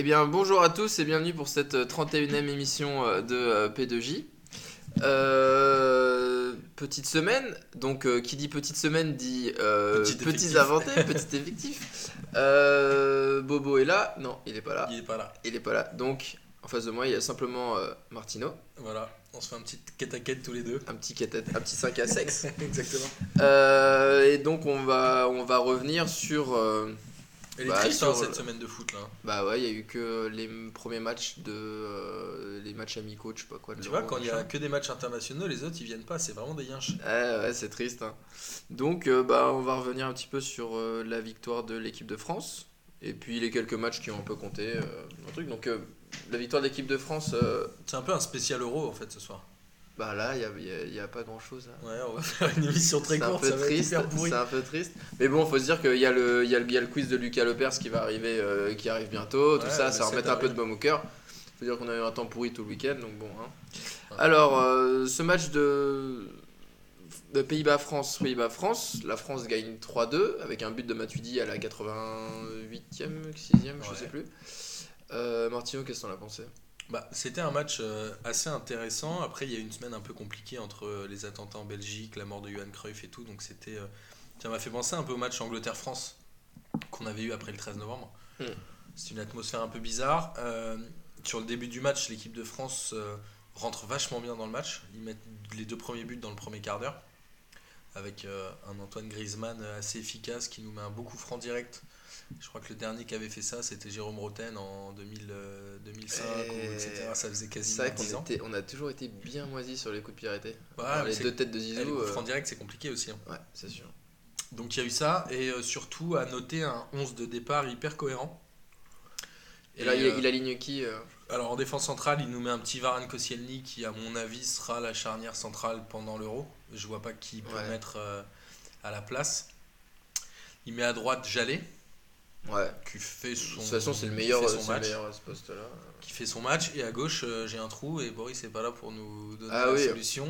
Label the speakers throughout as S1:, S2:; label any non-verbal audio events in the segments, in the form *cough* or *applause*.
S1: Eh bien, bonjour à tous et bienvenue pour cette 31e émission euh, de euh, P2J. Euh, petite semaine, donc euh, qui dit petite semaine dit euh,
S2: Petit
S1: petits inventés, petit effectif. *laughs* Euh, Bobo est là, non, il est pas là,
S2: Il est pas là.
S1: il est pas là. Donc, en face de moi, il y a simplement euh, Martino,
S2: Voilà, on se fait un petit quête à quête tous les deux.
S1: un petit, quête- un petit 5 à sexe. *laughs*
S2: Exactement.
S1: Euh, et donc, on va, on va revenir sur.
S2: Elle est
S1: Bah,
S2: triste hein, cette semaine de foot là.
S1: bah ouais, il y a eu que les premiers matchs de. euh, les matchs amicaux, je sais pas quoi.
S2: Tu vois, quand il y a que des matchs internationaux, les autres ils viennent pas, c'est vraiment des yinches.
S1: Ouais, ouais, c'est triste. hein. Donc, euh, bah, on va revenir un petit peu sur euh, la victoire de l'équipe de France. Et puis les quelques matchs qui ont un peu compté. le truc. Donc, la victoire de l'équipe de France,
S2: C'est un peu un spécial euro en fait ce soir.
S1: Bah là, il n'y a, a- a pas grand chose.
S2: Ouais, on va faire une émission très courte,
S1: peu
S2: ça va être hyper.
S1: C'est un peu triste. Mais bon, faut se dire qu'il y, a y, a le- il y a le quiz de Lucas Lepers qui va arriver, euh, qui arrive bientôt. Tout
S2: Ouais,
S1: ça, ça va
S2: 7
S1: remettre un peu de baume au cœur. Faut dire qu'on a eu un temps pourri tout le week-end, donc bon. hein.
S2: Ouais.
S1: Alors, euh, ce match de, de Pays-Bas-France, Pays-Bas-France, la France gagne 3-2 avec un but de Matuidi à la 88e, 6e, je
S2: Ouais.
S1: sais plus. Euh, Martino, qu'est-ce que t'en as pensé?
S2: Bah, c'était un match euh, assez intéressant. Après, il y a eu une semaine un peu compliquée entre euh, les attentats en Belgique, la mort de Johan Cruyff et tout. Donc, c'était. euh, Ça m'a fait penser un peu au match Angleterre-France qu'on avait eu après le 13 novembre.
S1: Hmm.
S2: C'est une atmosphère un peu bizarre. Euh, sur le début du match, l'équipe de France euh, rentre vachement bien dans le match. Ils mettent les deux premiers buts dans le premier quart d'heure. Avec euh, un Antoine Griezmann euh, assez efficace qui nous met un beau coup franc direct. Je crois que le dernier qui avait fait ça, c'était Jérôme Roten en 2000, euh, 2005, ou
S1: Et-
S2: etc. Ça faisait quasiment
S1: vrai
S2: 10
S1: qu'on
S2: ans.
S1: était, on a toujours été bien moisis sur les coups de Dans
S2: mais
S1: les deux têtes de Zizou.
S2: les coups
S1: euh,
S2: francs directs, c'est compliqué aussi. hein.
S1: ouais, c'est sûr.
S2: Donc il y a eu ça, et euh, surtout à noter un 11 de départ hyper cohérent.
S1: Et, là, il,
S2: euh,
S1: il aligne qui euh
S2: Alors en défense centrale, il nous met un petit Varane Koscielny qui, à mon avis, sera la charnière centrale pendant l'Euro. Je vois pas qui peut
S1: Ouais.
S2: mettre à la place. Il met à droite Jallet,
S1: Ouais.
S2: qui fait son,
S1: De toute façon, c'est le
S2: qui
S1: meilleur,
S2: son match.
S1: meilleur à ce poste-là.
S2: Qui fait son match, et à gauche, euh, j'ai un trou, et Boris n'est pas là pour nous donner
S1: Ah
S2: la
S1: oui.
S2: solution.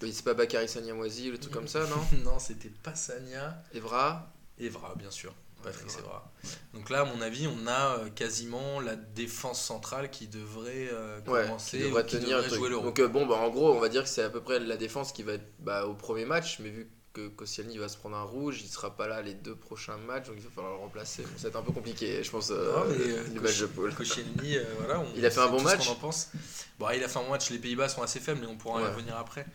S1: C'est pas Bakary Sanyamwazi ou le truc comme ça, *laughs* non
S2: non, c'était pas Sanya.
S1: Evra
S2: Evra, bien sûr. Patrick
S1: Evra.
S2: Evra. Donc là, à mon avis, on a euh, quasiment la défense centrale qui devrait euh,
S1: Ouais,
S2: commencer
S1: qui
S2: ou
S1: devrait
S2: qui
S1: tenir le
S2: devrait jouer l'Euro.
S1: Donc euh, bon, bah, en gros, on va dire que c'est à peu près la défense qui va être bah, au premier match, mais vu que Koscielny va se prendre un rouge, il sera pas là les deux prochains matchs, donc il va falloir le remplacer. Bon, ça va être un peu compliqué, je pense, euh,
S2: euh,
S1: les matchs de poule.
S2: Koscielny, euh, voilà, on *laughs*
S1: Il a fait un bon match
S2: en pense. Bon, il a fait un bon match. Les Pays-Bas sont assez faibles, mais on pourra y
S1: Ouais.
S2: revenir après.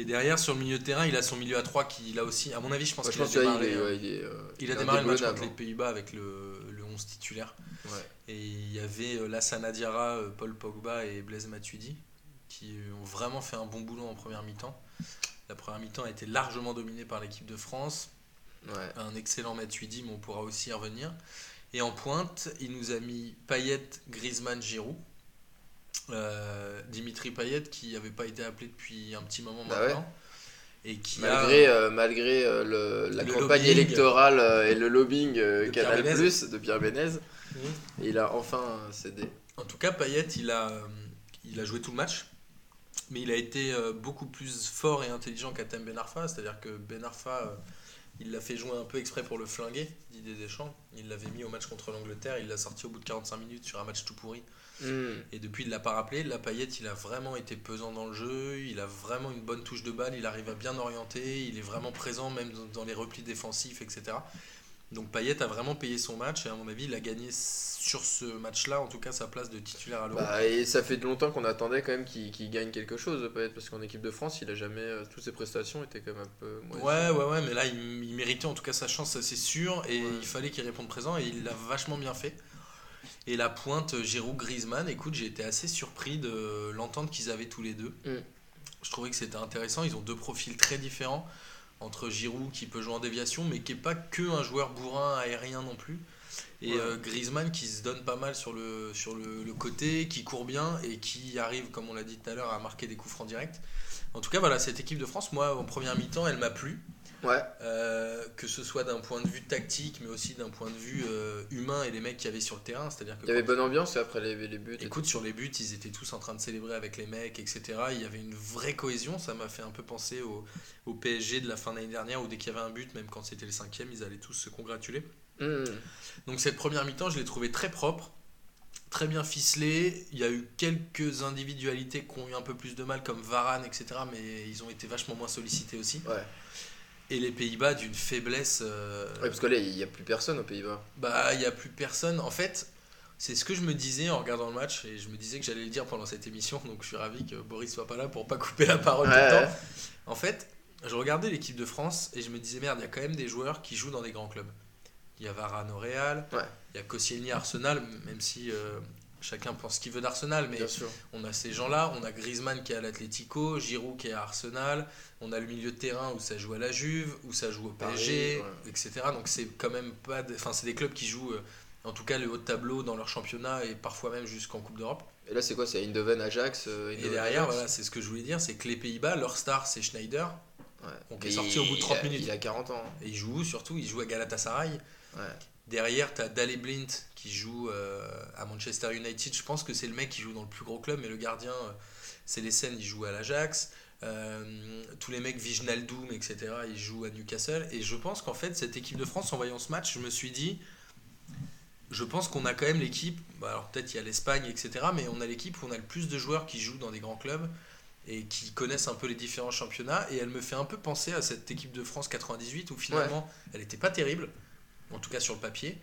S2: Et derrière, sur le milieu de terrain, il a son milieu à 3 qui, là aussi, à mon avis, je pense qu'il a
S1: il
S2: démarré,
S1: est,
S2: euh,
S1: ouais, il est, euh,
S2: il a démarré le match contre les Pays-Bas avec le, le 11 titulaire.
S1: hein.
S2: Et il y avait euh, Lassana Diarra, euh, Paul Pogba et Blaise Matuidi qui ont vraiment fait un bon boulot en première mi-temps. La première mi-temps a été largement dominée par l'équipe de France.
S1: Ouais.
S2: Un excellent Matuidi, mais on pourra aussi y revenir. Et en pointe, il nous a mis Payet, Griezmann, Giroud. Euh, Dimitri Payet qui n'avait pas été appelé depuis un petit moment
S1: Bah
S2: maintenant. Et qui
S1: Malgré,
S2: a...
S1: euh, malgré euh, le- la
S2: Le
S1: campagne
S2: lobbying.
S1: électorale euh, et le lobbying euh,
S2: De Pierre
S1: Canal
S2: Bénez.
S1: Plus de Pierre Bénez, il a enfin euh, cédé.
S2: En tout cas, Payet, il a, euh, il a joué tout le match, mais il a été euh, beaucoup plus fort et intelligent qu'Atem Ben Arfa. C'est-à-dire que Ben Arfa, euh, il l'a fait jouer un peu exprès pour le flinguer, Didier Deschamps. Il l'avait mis au match contre l'Angleterre, il l'a sorti au bout de 45 minutes sur un match tout pourri.
S1: Hmm.
S2: Et depuis, il l'a pas rappelé. La Payet, il a vraiment été pesant dans le jeu, il a vraiment une bonne touche de balle, il arrive à bien orienter, il est vraiment présent même dans les replis défensifs, etc. Donc Payet a vraiment payé son match et à mon avis, il a gagné sur ce match-là, en tout cas, sa place de titulaire à l'Euro.
S1: Bah, et ça fait longtemps qu'on attendait quand même qu'il gagne quelque chose, peut-être, parce qu'en équipe de France, il a jamais. euh, toutes ses prestations étaient quand même un peu.
S2: Ouais, ouais, ouais, mais là, il, il méritait en tout cas sa chance, ça c'est sûr, et
S1: Ouais.
S2: il fallait qu'il réponde présent, et il l'a vachement bien fait. Et la pointe Giroud Griezmann, écoute, j'ai été assez surpris de l'entente qu'ils avaient tous les deux.
S1: Mm.
S2: Je trouvais que c'était intéressant, ils ont deux profils très différents, entre Giroud qui peut jouer en déviation, mais qui est pas que un joueur bourrin aérien non plus. Et
S1: Ouais.
S2: euh, Griezmann qui se donne pas mal sur le, sur le, le côté, qui court bien et qui arrive, comme on l'a dit tout à l'heure, à marquer des coups francs directs. En tout cas, voilà, cette équipe de France, moi, en première mi-temps, elle m'a plu.
S1: Ouais.
S2: Euh, que ce soit d'un point de vue tactique, mais aussi d'un point de vue euh, humain et les mecs qu'il y avait sur le terrain. C'est-à-dire
S1: Il y avait bonne ambiance après les, les buts.
S2: Écoute, sur les buts, ils étaient tous en train de célébrer avec les mecs, etc. Il y avait une vraie cohésion. Ça m'a fait un peu penser au, au PSG de la fin de l'année dernière, où dès qu'il y avait un but, même quand c'était le cinquième, ils allaient tous se congratuler.
S1: Hmm.
S2: Donc cette première mi-temps, je l'ai trouvé très propre, très bien ficelé. Il y a eu quelques individualités qui ont eu un peu plus de mal, comme Varane, etc. Mais ils ont été vachement moins sollicités aussi.
S1: Ouais.
S2: Et les Pays-Bas d'une faiblesse. euh,
S1: Ouais, parce que là, il n'y a plus personne aux Pays-Bas.
S2: Bah, il n'y a plus personne. En fait, c'est ce que je me disais en regardant le match. Et je me disais que j'allais le dire pendant cette émission. Donc je suis ravi que Boris soit pas là pour pas couper la parole tout le
S1: Ouais,
S2: temps. En fait, je regardais l'équipe de France et je me disais, merde, il y a quand même des joueurs qui jouent dans des grands clubs. Il y a Varane au Real,
S1: Ouais.
S2: il y a Koscielny Arsenal, même si euh, chacun pense ce qu'il veut d'Arsenal, mais on a ces gens-là. On a Griezmann qui est à l'Atlético, Giroud qui est à Arsenal, on a le milieu de terrain où ça joue à la Juve, où ça joue au PSG,
S1: Paris, ouais.
S2: etc. Donc c'est quand même pas. de- Enfin, c'est des clubs qui jouent, euh, en tout cas, le haut de tableau dans leur championnat et parfois même jusqu'en Coupe d'Europe.
S1: Et là, c'est quoi? C'est Eindhoven, Ajax euh,
S2: Et derrière,
S1: Ajax?
S2: voilà, c'est ce que je voulais dire, c'est que les Pays-Bas, leur star, c'est Schneider.
S1: Ouais.
S2: Donc, qui est sorti au bout de 30
S1: il a-
S2: minutes.
S1: Il a 40 ans.
S2: Et il joue surtout Il joue à Galatasaray.
S1: Ouais.
S2: Derrière, tu as Dale Blint qui joue euh, à Manchester United. Je pense que c'est le mec qui joue dans le plus gros club, mais le gardien, euh, c'est les scènes, il joue à l'Ajax. Euh, tous les mecs, Viginaldoum, etc., ils jouent à Newcastle. Et je pense qu'en fait, cette équipe de France, en voyant ce match, je me suis dit, je pense qu'on a quand même l'équipe, bah alors peut-être il y a l'Espagne, etc., mais on a l'équipe où on a le plus de joueurs qui jouent dans des grands clubs et qui connaissent un peu les différents championnats. Et elle me fait un peu penser à cette équipe de France 98 où finalement, elle n'était pas terrible, en tout cas sur le papier.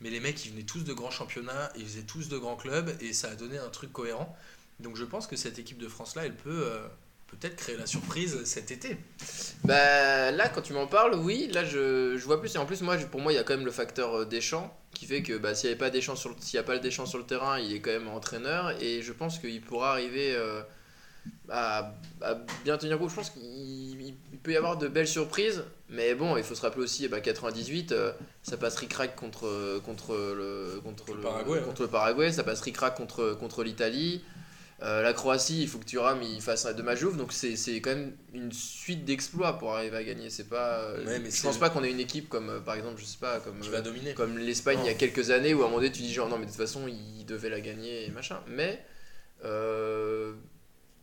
S2: Mais les mecs, ils venaient tous de grands championnats, ils faisaient tous de grands clubs, et ça a donné un truc cohérent. Donc je pense que cette équipe de France-là, elle peut euh, peut-être créer la surprise cet été.
S1: Bah là, quand tu m'en parles, oui, là je, je vois plus. Et en plus, moi, pour moi, il y a quand même le facteur euh, Deschamps qui fait que bah, s'il n'y a pas le Deschamps sur le terrain, il est quand même entraîneur et je pense qu'il pourra arriver euh, à, à bien tenir groupe. Je pense qu'il il- il peut y avoir de belles surprises, mais bon, il faut se rappeler aussi, bah, 98, euh, ça passe ric-rac contre, contre, le, contre,
S2: le Paraguay,
S1: contre le Paraguay, ça passe ric-rac contre, contre l'Italie. Euh, la Croatie, il faut que Thuram il fasse un de Majouf, donc c'est quand même une suite d'exploits pour arriver à gagner. C'est pas,
S2: Ouais, mais
S1: je pense pas qu'on ait une équipe comme euh, par exemple, je sais pas, comme
S2: Qui va dominer.
S1: comme l'Espagne il y a quelques années où à un moment donné tu dis genre non mais de toute façon ils devaient la gagner et machin. Mais euh,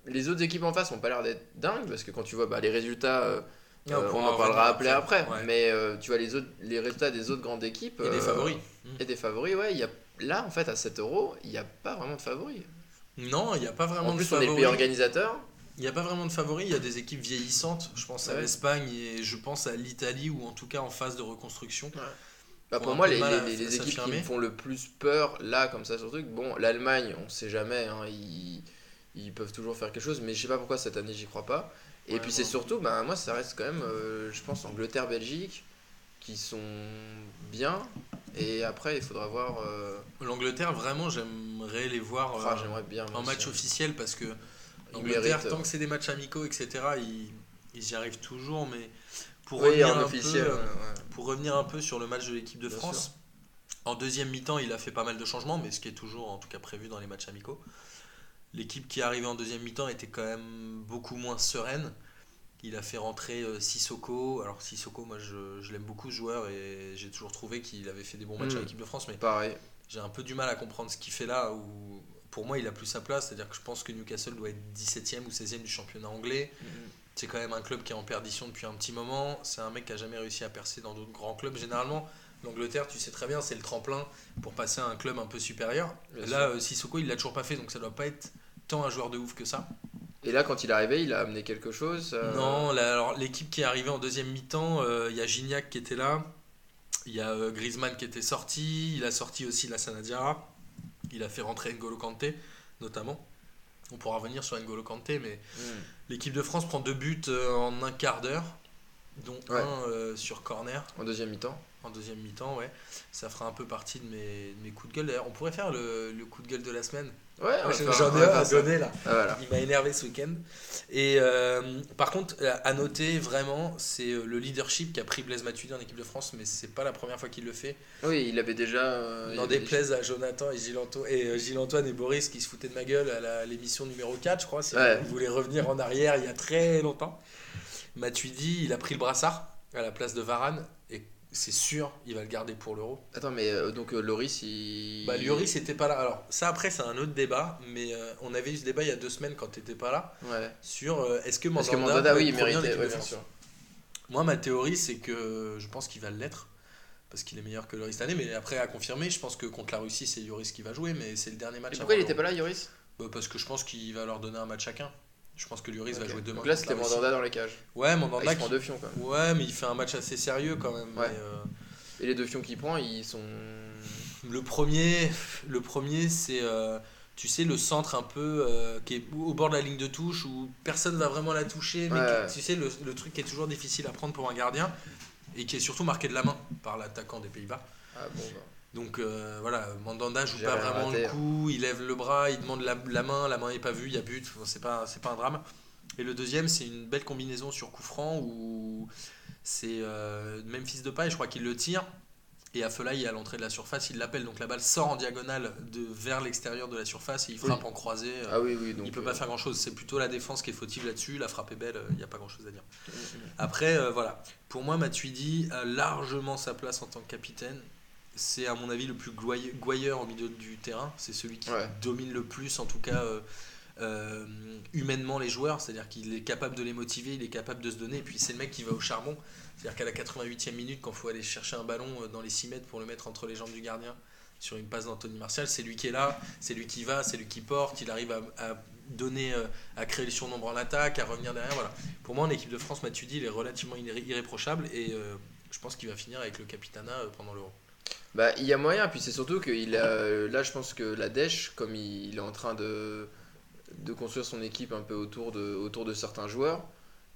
S1: les autres équipes en face ont pas l'air d'être dingues parce que quand tu vois bah, les résultats, euh, euh, on, en
S2: en
S1: parlera après, après.
S2: Ouais.
S1: Mais euh, tu vois les autres, les résultats des autres grandes équipes
S2: Et des favoris.
S1: et des favoris, ouais, il y a là en fait à 7 euros il n'y a pas vraiment de favoris.
S2: Non, il n'y a pas vraiment
S1: En
S2: de
S1: plus on est
S2: favoris.
S1: pays organisateur.
S2: Il n'y a pas vraiment de favoris, il y a des équipes vieillissantes. Je pense à l'Espagne et je pense à l'Italie ou en tout cas en phase de reconstruction.
S1: Bah, pour moi, les, équipes qui me font le plus peur, là, comme ça, sur le truc, bon, l'Allemagne, on sait jamais, hein, ils, ils peuvent toujours faire quelque chose, mais je sais pas pourquoi cette année, j'y crois pas. Et
S2: Ouais,
S1: puis c'est surtout, bah, moi, ça reste quand même, euh, je pense, Angleterre-Belgique, qui sont bien, et après, il faudra voir. euh,
S2: L'Angleterre, vraiment, j'aimerais les voir euh,
S1: ah, J'aimerais bien.
S2: en match
S1: hein.
S2: officiel parce que l'Angleterre, tant que c'est des matchs amicaux, etc., ils, ils y arrivent toujours. Mais pour,
S1: Oui,
S2: revenir
S1: en
S2: un
S1: officiel.
S2: peu,
S1: ouais,
S2: euh, pour revenir un peu sur le match de l'équipe de
S1: Bien
S2: France, en deuxième mi-temps, il a fait pas mal de changements, mais ce qui est toujours en tout cas prévu dans les matchs amicaux. L'équipe qui est arrivée en deuxième mi-temps était quand même beaucoup moins sereine. Il a fait rentrer euh, Sissoko. Alors Sissoko, moi je, je l'aime beaucoup ce joueur et j'ai toujours trouvé qu'il avait fait des bons matchs
S1: Mm.
S2: à l'équipe de France, mais
S1: Pareil.
S2: j'ai un peu du mal à comprendre ce qu'il fait là. Où, pour moi, il a plus sa place. C'est-à-dire que je pense que Newcastle doit être 17e ou 16e du championnat anglais. C'est quand même un club qui est en perdition depuis un petit moment. C'est un mec qui a jamais réussi à percer dans d'autres grands clubs. Généralement, l'Angleterre, tu sais très bien, c'est le tremplin pour passer à un club un peu supérieur.
S1: Bien
S2: Là, euh, Sissoko, il l'a toujours pas fait, donc ça doit pas être tant un joueur de ouf que ça.
S1: Et là, quand il est arrivé, il a amené quelque chose. euh,
S2: Non, là, alors l'équipe qui est arrivée en deuxième mi-temps, euh, il y a Gignac qui était là, il y a euh, Griezmann qui était sorti, il a sorti aussi la Sanadiara, il a fait rentrer N'Golo Kanté notamment. On pourra revenir sur N'Golo Kanté, mais
S1: hmm.
S2: l'équipe de France prend deux buts en un quart d'heure, dont
S1: Ouais.
S2: un sur corner
S1: En deuxième mi-temps.
S2: En deuxième mi-temps. Ouais. Ça fera un peu partie de mes, de mes coups de gueule. D'ailleurs, on pourrait faire le, le coup de gueule de la semaine.
S1: Ouais, faire-
S2: J'en ai un à donner là.
S1: Ah, voilà.
S2: Il m'a énervé ce week-end. Et euh, par contre, à noter vraiment, c'est euh, le leadership qu'a pris Blaise Matuidi en équipe de France, mais c'est pas la première fois qu'il le fait.
S1: Oui, il avait déjà. euh,
S2: N'en déplaise à Jonathan et Gilles-Antoine et, euh, Gilles-Antoine et Boris qui se foutaient de ma gueule à l'émission numéro 4, je crois.
S1: Ouais.
S2: Ils voulaient revenir en arrière il y a très longtemps. Matuidi, il a pris le brassard à la place de Varane et c'est sûr, il va le garder pour l'Euro.
S1: Attends, mais euh, donc euh, Loris, il.
S2: Bah, Lloris c'était pas là. Alors, ça après, c'est un autre débat, mais euh, on avait eu ce débat il y a deux semaines quand t'étais pas là
S1: Ouais.
S2: sur est-ce que
S1: Parce
S2: Mandanda,
S1: que Mandanda,
S2: peut
S1: oui, il méritait. Ouais, bien sûr.
S2: Moi, ma théorie, c'est que je pense qu'il va l'être. parce qu'il est meilleur que Lloris cette année. Mais après, à confirmer, je pense que contre la Russie, c'est Lloris qui va jouer, mais c'est le dernier match.
S1: Et pourquoi il
S2: avant
S1: était pas là, Yoris
S2: Bah, Parce que je pense qu'il va leur donner un match chacun. Je pense que Lloris va jouer demain.
S1: Donc là, c'était. Mandanda dans les cages.
S2: Ouais,
S1: Ah,
S2: Mandanda.
S1: il se
S2: qui-
S1: prend deux fions quand même.
S2: Ouais, mais il fait un match assez sérieux quand même.
S1: Ouais.
S2: mais, euh,
S1: Et les deux fions qu'il prend, ils sont.
S2: Le premier, le premier c'est, euh, tu sais, le centre un peu euh, qui est au bord de la ligne de touche où personne va vraiment la toucher, mais
S1: Ouais.
S2: qui- tu sais, le, le truc qui est toujours difficile à prendre pour un gardien et qui est surtout marqué de la main par l'attaquant des Pays-Bas.
S1: Ah bon, bah.
S2: Donc euh, voilà, Mandanda joue pas vraiment
S1: raté,
S2: le
S1: hein.
S2: coup, il lève le bras, il demande la, la main, la main est pas vue, il y a but, Bon, c'est pas, pas un drame. Et le deuxième, c'est une belle combinaison sur coup franc où c'est euh, Memphis Depay, je crois qu'il le tire. Et Affelay, à l'entrée de la surface, il l'appelle. Donc la balle sort en diagonale de, vers l'extérieur de la surface et il frappe en croisé. euh,
S1: Ah oui, oui. Donc,
S2: il peut
S1: euh,
S2: pas faire grand chose. C'est plutôt la défense qui est fautive là-dessus. La frappe est belle, il n'y a pas grand chose à dire. Après, euh, voilà. Pour moi, Matuidi a largement sa place en tant que capitaine. C'est à mon avis le plus gouailleur au milieu du terrain. C'est celui qui
S1: Ouais.
S2: domine le plus, en tout cas euh, euh, humainement, les joueurs. C'est-à-dire qu'il est capable de les motiver, il est capable de se donner. Et puis c'est le mec qui va au charbon. C'est-à-dire qu'à la 88e minute, quand il faut aller chercher un ballon euh, dans les 6 mètres pour le mettre entre les jambes du gardien sur une passe d'Anthony Martial, c'est lui qui est là, c'est lui qui va, c'est lui qui porte, il arrive à, à donner, à créer le surnombre en attaque, à revenir derrière. Voilà. Pour moi, en équipe de France, Matuidi, il est relativement irré- irréprochable et euh, je pense qu'il va finir avec le capitana pendant l'Euro.
S1: Bah, il y a moyen, puis c'est surtout que il a, là, je pense que la Dèche, comme il, il est en train de, de construire son équipe un peu autour de, autour de certains joueurs,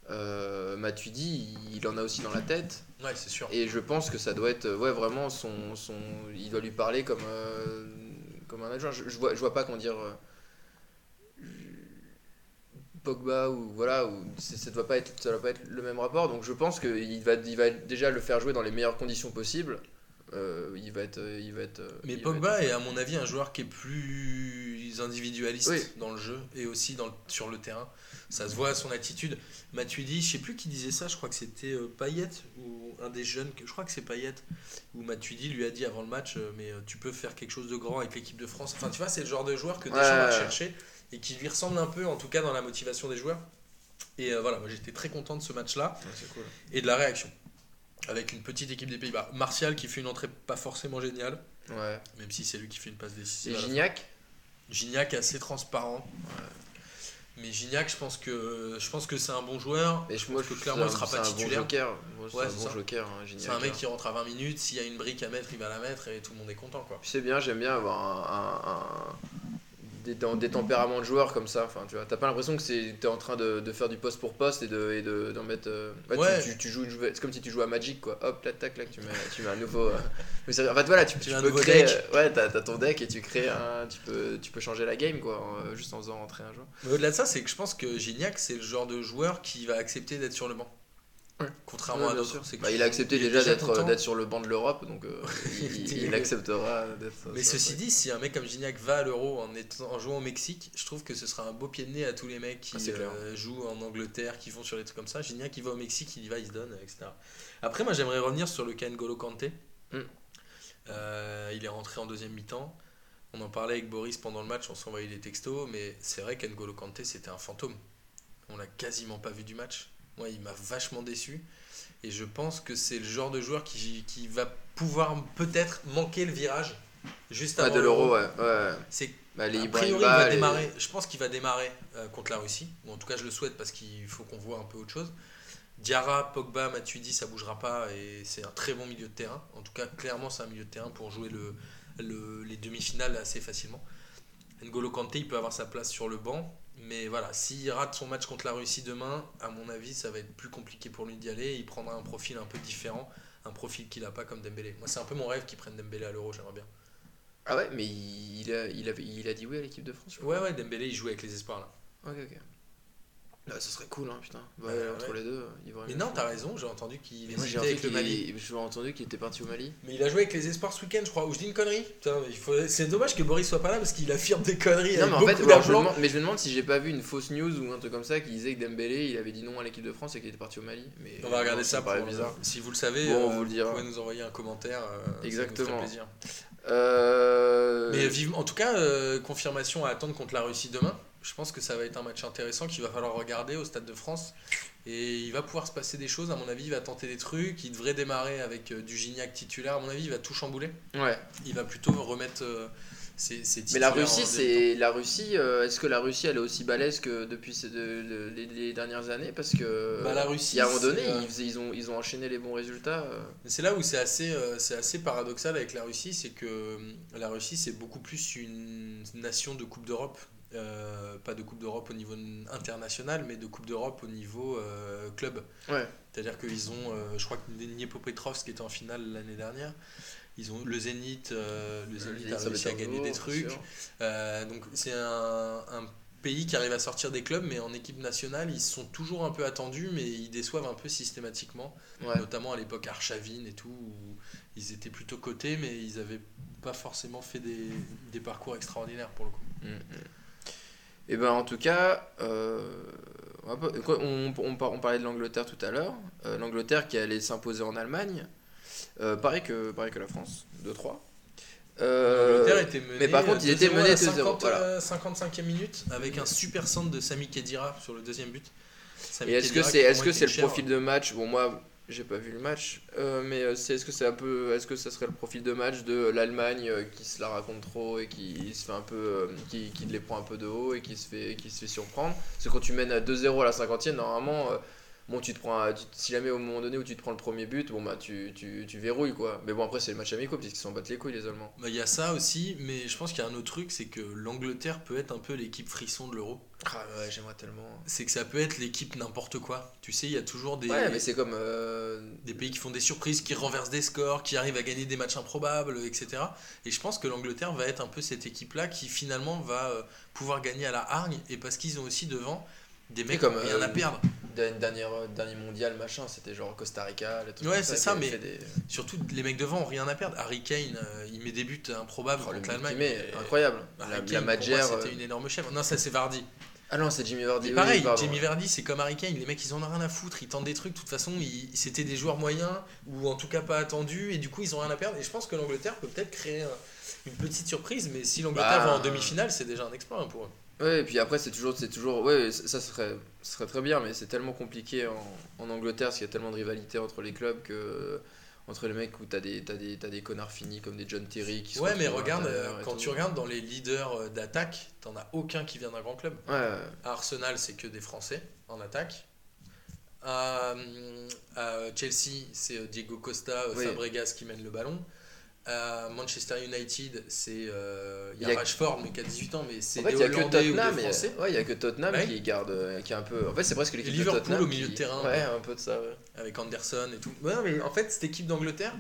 S1: euh, Matuidi, il, en a aussi dans la tête.
S2: Ouais, c'est sûr.
S1: Et je pense que ça doit être, ouais, vraiment, son, son, il doit lui parler comme, euh, comme un adjoint. Je, je vois, je vois pas comment dire. euh, Pogba ou voilà ou ça doit pas être ça doit pas être le même rapport donc je pense qu'il va il va déjà le faire jouer dans les meilleures conditions possibles Euh, il va être il va être
S2: Mais
S1: il va
S2: Pogba
S1: être-
S2: est à mon avis un joueur qui est plus individualiste
S1: Oui.
S2: dans le jeu et aussi dans le- sur le terrain. Ça se voit à son attitude. Matuidi, je sais plus qui disait ça, je crois que c'était euh, Payet ou un des jeunes, que- je crois que c'est Payet, où Matuidi lui a dit avant le match euh, mais euh, tu peux faire quelque chose de grand avec l'équipe de France. Enfin tu vois, c'est le genre de joueur que Deschamps
S1: Ouais,
S2: va
S1: ouais.
S2: chercher et qui lui ressemble un peu en tout cas dans la motivation des joueurs. Et euh, voilà, moi j'étais très content de ce match-là
S1: Ouais, c'est cool
S2: et de la réaction. Avec une petite équipe des Pays-Bas. Martial qui fait une entrée pas forcément géniale,
S1: ouais
S2: même si c'est lui qui fait une passe décisive.
S1: et Gignac
S2: Gignac est assez transparent. Mais Gignac, je pense que je pense que c'est un bon joueur.
S1: mais
S2: je pense que clairement il
S1: un-
S2: sera pas
S1: c'est un bon
S2: titulaire.
S1: joker c'est
S2: Ouais,
S1: un
S2: c'est
S1: bon joker hein, Gignac,
S2: c'est un mec
S1: hein.
S2: qui rentre à 20 minutes, s'il y a une brique à mettre, il va la mettre et tout le monde est content quoi.
S1: C'est bien, j'aime bien avoir un, un- un- des, des tempéraments de joueurs comme ça. Enfin, tu vois, t'as pas l'impression que c'est t'es en train de, de faire du poste pour poste et de et de d'en mettre. euh, ouais, tu-
S2: Ouais.
S1: Tu, tu joues, une c'est comme si tu jouais à Magic quoi. Hop, là, tac, là, tu mets, tu mets un nouveau. euh, *laughs* mais en fait, voilà, tu,
S2: Tu
S1: tu peux créer.
S2: deck.
S1: euh, ouais, t'as as ton deck et tu crées un, tu peux, tu peux changer la game quoi, en, euh, juste en faisant rentrer un joueur.
S2: Mais au-delà de ça, c'est que je pense que Gignac, c'est le genre de joueur qui va accepter d'être sur le banc.
S1: Ouais.
S2: Contrairement
S1: Ouais,
S2: à d'autres.
S1: Bah, il a accepté
S2: il
S1: déjà d'être sur le banc de l'Europe, donc euh, *laughs* il, acceptera d'être.
S2: Mais ceci dit, si un mec comme Gignac va à l'Euro en, étant- en jouant au Mexique, je trouve que ce sera un beau pied de nez à tous les mecs qui
S1: Ah,
S2: euh, jouent en Angleterre, qui vont sur les trucs comme ça. Gignac, il va au Mexique, il y va, il se donne, etc. Après, moi, j'aimerais revenir sur le cas N'Golo Kanté.
S1: Mm.
S2: Euh, il est rentré en deuxième mi-temps. On en parlait avec Boris pendant le match, on s'envoyait des textos, mais c'est vrai qu'N'Golo Kanté, c'était un fantôme. On l'a quasiment pas vu du match. Moi, il m'a vachement déçu. Et je pense que c'est le genre de joueur qui, qui va pouvoir peut-être manquer le virage juste
S1: Ouais,
S2: avant
S1: de l'Euro, ouais. ouais.
S2: C'est
S1: Bah, les
S2: a priori, il va
S1: les-
S2: démarrer. Je pense qu'il va démarrer euh, contre la Russie. Ou en tout cas, je le souhaite parce qu'il faut qu'on voit un peu autre chose. Diarra, Pogba, Matuidi, ça bougera pas et c'est un très bon milieu de terrain. En tout cas, clairement, c'est un milieu de terrain pour jouer le, le- les demi-finales assez facilement. N'Golo Kanté, il peut avoir sa place sur le banc. Mais voilà, s'il rate son match contre la Russie demain, à mon avis, ça va être plus compliqué pour lui d'y aller. Il prendra un profil un peu différent, un profil qu'il n'a pas comme Dembélé. Moi, c'est un peu mon rêve qu'il prenne Dembélé à l'Euro, j'aimerais bien.
S1: Ah ouais, mais il a, il avait, il a dit oui à l'équipe de France.
S2: Ouais, ouais, Dembélé, il joue avec les espoirs là.
S1: Ok, ok. Là, ce serait cool, hein, putain. Ouais,
S2: Ouais,
S1: entre
S2: ouais.
S1: les deux, il
S2: Mais non, t'as raison, j'ai entendu qu'il
S1: Moi, j'ai
S2: hésitait avec
S1: entendu
S2: le Mali.
S1: qu'il j'ai entendu qu'il était parti au Mali.
S2: Mais il a joué avec les espoirs ce week-end, je crois. Ou je dis une connerie Putain, mais il faut... C'est dommage que Boris soit pas là parce qu'il affirme des conneries
S1: Non,
S2: avec
S1: mais en fait,
S2: beaucoup
S1: alors, je me
S2: d'aplomb.
S1: demande, mais je me demande si j'ai pas vu une fausse news ou un truc comme ça qui disait que Dembélé il avait dit non à l'équipe de France et qu'il était parti au Mali. Mais
S2: On va regarder ça,
S1: paraît
S2: pour-
S1: bizarre.
S2: Si vous le savez,
S1: Bon, on
S2: euh,
S1: vous le dira.
S2: pouvez nous envoyer un commentaire. euh, ça nous
S1: Exactement.
S2: plaisir.
S1: Euh...
S2: Mais vivement, en tout cas, euh, confirmation à attendre contre la Russie demain. Je pense que ça va être un match intéressant qu'il va falloir regarder au Stade de France. Et il va pouvoir se passer des choses. À mon avis, il va tenter des trucs. Il devrait démarrer avec euh, du Gignac titulaire. À mon avis, il va tout chambouler.
S1: Ouais.
S2: Il va plutôt remettre euh, ses, ses
S1: Mais la Russie, c'est la Russie. euh, Est-ce que la Russie elle est aussi balèze que depuis ces deux- le- les, les dernières années? Parce que
S2: Bah, la Russie,
S1: il y a un moment donné,
S2: euh,
S1: ils, ils ont ils ont enchaîné les bons résultats. euh.
S2: C'est là où c'est assez, euh, c'est assez paradoxal avec la Russie, c'est que euh, la Russie c'est beaucoup plus une nation de Coupe d'Europe, Euh, pas de Coupe d'Europe au niveau international, mais de Coupe d'Europe au niveau euh, club.
S1: Ouais.
S2: C'est-à-dire qu'ils ont, euh, je crois que Dniepopetrovsk qui était en finale l'année dernière, ils ont le Zénith, euh, le Zénith a réussi à gagner des trucs. Euh, donc c'est un, un pays qui arrive à sortir des clubs, mais en équipe nationale, ils sont toujours un peu attendus, mais ils déçoivent un peu systématiquement
S1: Ouais.
S2: notamment à l'époque Arshavin et tout, où ils étaient plutôt cotés, mais ils n'avaient pas forcément fait des, des parcours extraordinaires pour le coup.
S1: Et ben en tout cas, euh, on, parlait de l'Angleterre tout à l'heure. Euh, L'Angleterre qui allait s'imposer en Allemagne. Euh, pareil, que, pareil que la France, 2-3. Euh,
S2: L'Angleterre était menée,
S1: mais par contre, ils
S2: 2-0
S1: étaient
S2: à
S1: menés
S2: la
S1: 2-0,
S2: 50,
S1: voilà.
S2: euh, 55e minute avec un super centre de Sami Khedira sur le deuxième but. Sami
S1: Et est-ce que c'est est -ce c'est le
S2: était cher.
S1: profil de match? Bon, moi, j'ai pas vu le match, euh, mais euh, c'est est-ce que c'est un peu est-ce que ça serait le profil de match de l'Allemagne euh, qui se la raconte trop et qui se fait un peu qui, qui les prend un peu de haut et qui se fait qui se fait surprendre? Parce que quand tu mènes à 2-0 à la 50e, normalement Bon, tu te prends, si jamais au moment donné où tu te prends le premier but, bon bah tu, tu, tu verrouilles quoi. Mais bon, après c'est le match amico puisqu'ils s'en battent les couilles les Allemands.
S2: Bah, Il y a ça aussi, mais je pense qu'il y a un autre truc, c'est que l'Angleterre peut être un peu l'équipe frisson de l'Euro.
S1: Ah ouais, j'aimerais tellement.
S2: C'est que ça peut être l'équipe n'importe quoi. Tu sais, il y a toujours des,
S1: Ouais, mais c'est comme. euh,
S2: des pays qui font des surprises, qui renversent des scores, qui arrivent à gagner des matchs improbables, etc. Et je pense que l'Angleterre va être un peu cette équipe-là qui finalement va euh, pouvoir gagner à la hargne, et parce qu'ils ont aussi devant des mecs qui
S1: comme,
S2: n'ont rien
S1: euh,
S2: à perdre.
S1: Dernier, dernière, dernier mondial, machin, c'était genre Costa Rica, trucs
S2: Ouais, c'est ça,
S1: avaient
S2: mais-
S1: des-
S2: Surtout, les mecs devant ont rien à perdre. Harry Kane, euh, il met des buts improbables
S1: Oh,
S2: contre l'Allemagne.
S1: incroyable.
S2: Harry
S1: la,
S2: Kane,
S1: la Madjer,
S2: c'était
S1: euh,
S2: une énorme chèvre. Non, ça c'est Vardy.
S1: Ah non, c'est Jimmy oui,
S2: pareil. Jamie Vardy, c'est comme Harry Kane. Les mecs, ils en ont rien à foutre. Ils tentent des trucs. De toute façon, ils- c'était des joueurs moyens ou en tout cas pas attendus. Et du coup, ils ont rien à perdre. Et je pense que l'Angleterre peut peut-être créer un- une petite surprise. Mais si l'Angleterre
S1: Bah,
S2: va en demi-finale, c'est déjà un exploit hein, pour eux.
S1: Ouais, et puis après, c'est toujours, c'est toujours, ouais, ça serait, serait très bien, mais c'est tellement compliqué en, en Angleterre parce qu'il y a tellement de rivalité entre les clubs que entre les mecs où t'as des, t'as des, t'as des connards finis comme des John Terry qui se
S2: Ouais, mais regarde, euh, quand tu regardes dans les leaders euh, d'attaque, t'en as aucun qui vient d'un grand club.
S1: Ouais,
S2: À Arsenal, c'est que des Français en attaque. À, à Chelsea, c'est euh, Diego Costa, euh,
S1: Oui.
S2: Fabregas qui mène le ballon. À Manchester United, c'est euh, il y a Rashford, mais qui a 18 ans, mais c'est
S1: en fait,
S2: des
S1: il y a que
S2: Hollandais ou
S1: Tottenham,
S2: des
S1: il y a-
S2: Français.
S1: ouais, il y a que Tottenham
S2: Ouais.
S1: qui garde, euh, qui est un peu, en fait, c'est presque l'équipe de
S2: Liverpool
S1: Tottenham
S2: au milieu
S1: qui-
S2: de terrain.
S1: Ouais, un peu de ça.
S2: avec Anderson et tout. Mais en fait, cette équipe d'Angleterre,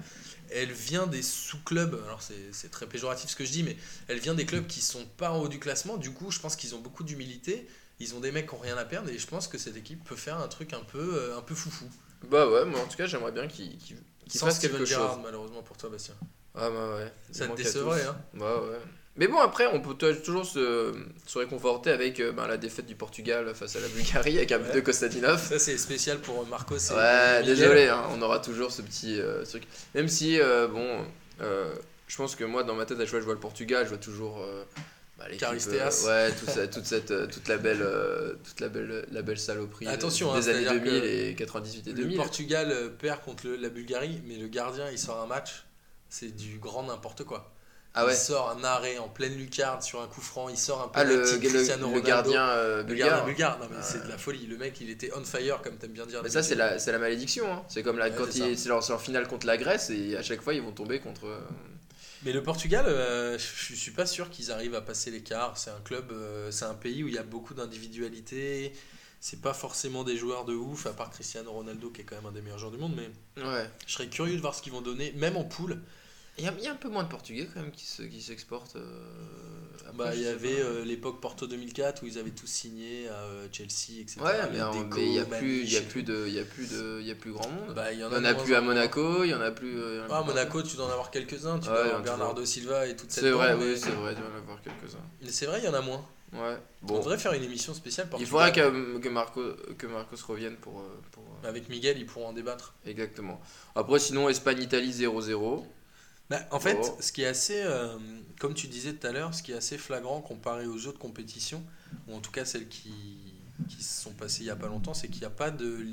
S2: elle vient des sous-clubs. Alors, c'est très péjoratif ce que je dis, mais elle vient des clubs qui sont pas en haut du classement. Du coup, je pense qu'ils ont beaucoup d'humilité. Ils ont des mecs qui ont rien à perdre et je pense que cette équipe peut faire un truc un peu, euh, un peu foufou.
S1: Bah ouais, mais en tout cas, j'aimerais bien qu'il qu'il qu'il
S2: Sans
S1: fasse
S2: Steven
S1: quelque
S2: Gerrard,
S1: chose.
S2: malheureusement pour toi, Bastien.
S1: Ah bah ouais.
S2: Ça te décevrait, hein
S1: Bah ouais. Mais bon, après, on peut toujours se, se réconforter avec euh, ben, la défaite du Portugal face à la Bulgarie avec un but
S2: Ouais.
S1: de Kostadinov.
S2: Ça, c'est spécial pour Marcos. et
S1: Ouais,
S2: Miguel.
S1: désolé, hein, on aura toujours ce petit euh, truc. Même si, euh, bon, euh, je pense que moi, dans ma tête, à chaque fois je vois le Portugal, je vois toujours. Euh, bah, euh, ouais, tout ça- toute, cette, euh, toute la belle, euh, toute la belle, la belle saloperie euh,
S2: Attention, hein,
S1: des années
S2: c'est-à-dire
S1: 2000
S2: que
S1: et 98 et
S2: Le
S1: 2000.
S2: Portugal euh, perd contre le- la Bulgarie, mais le gardien, il sort un match. C'est du grand n'importe quoi.
S1: Ah ouais.
S2: Il sort un arrêt en pleine lucarne sur un coup franc. Il sort un peu
S1: Ah, le,
S2: Cristiano
S1: le
S2: Ronaldo.
S1: gardien euh,
S2: Le
S1: bulgare.
S2: gardien bulgare, non mais
S1: Ah.
S2: c'est de la folie. Le mec, il était on fire, comme t'aimes bien dire.
S1: Mais ça, c'est la, la malédiction. Hein. C'est comme la,
S2: Ouais,
S1: quand
S2: c'est
S1: leur, leur finale contre la Grèce et à chaque fois, ils vont tomber contre. euh,
S2: Mais le Portugal, euh, je je suis pas sûr qu'ils arrivent à passer l'écart. C'est un club, euh, c'est un pays où il y a beaucoup d'individualité. C'est pas forcément des joueurs de ouf, à part Cristiano Ronaldo qui est quand même un des meilleurs joueurs du monde. Mais
S1: Ouais.
S2: je serais curieux de voir ce qu'ils vont donner, même en poule.
S1: Il y, a, il y a un peu moins de Portugais quand même qui se- qui s'exportent. euh, après,
S2: Bah, il y avait euh, l'époque Porto 2004 où ils avaient tous signé à euh, Chelsea, etc.
S1: Ouais, mais il y a plus, il y a
S2: Maniche
S1: plus
S2: et
S1: de, il y a plus de, il y a plus grand monde.
S2: Bah, il y en
S1: y
S2: a,
S1: en a
S2: de
S1: plus à. Monaco, il y en a plus. euh,
S2: Ah,
S1: plus
S2: Monaco, tu dois en avoir quelques-uns. Tu
S1: Ouais,
S2: dois avoir Bernardo Silva et toute cette
S1: C'est vrai, oui, c'est vrai, il doit y en avoir quelques-uns.
S2: Mais c'est vrai, il y en a moins.
S1: Ouais.
S2: On
S1: Bon.
S2: devrait faire une émission spéciale
S1: Il faudra que, que, Marco, que Marcos revienne pour. euh, pour euh,
S2: Avec Miguel, ils pourront en débattre.
S1: Exactement. Après, sinon, Espagne-Italie 0-0.
S2: Bah, en fait,
S1: Oh.
S2: ce qui est assez, euh, comme tu disais tout à l'heure, ce qui est assez flagrant comparé aux autres compétitions, ou en tout cas celles qui, qui se sont passées il n'y a pas longtemps, c'est qu'il n'y a pas de.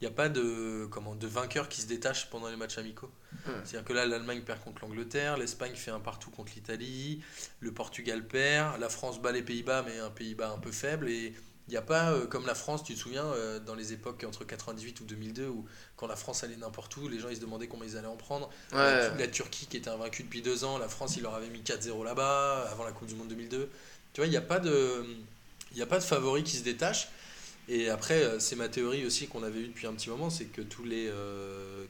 S2: Il n'y a pas de, comment, de vainqueur qui se détache pendant les matchs amicaux. C'est-à-dire que là, l'Allemagne perd contre l'Angleterre, l'Espagne fait un partout contre l'Italie, le Portugal perd, la France bat les Pays-Bas, mais un Pays-Bas un peu faible. Et il n'y a pas, euh, comme la France, tu te souviens, euh, dans les époques entre 98 ou 2002, où quand la France allait n'importe où, les gens ils se demandaient comment ils allaient en prendre. La, la, Turquie qui était invaincue depuis deux ans, la France, il leur avait mis 4-0 là-bas, avant la Coupe du Monde 2002. Tu vois, il n'y a pas de... Il n'y a pas de favori qui se détache. Et après, euh, c'est ma théorie aussi qu'on avait eue depuis un petit moment, c'est que tous les, euh,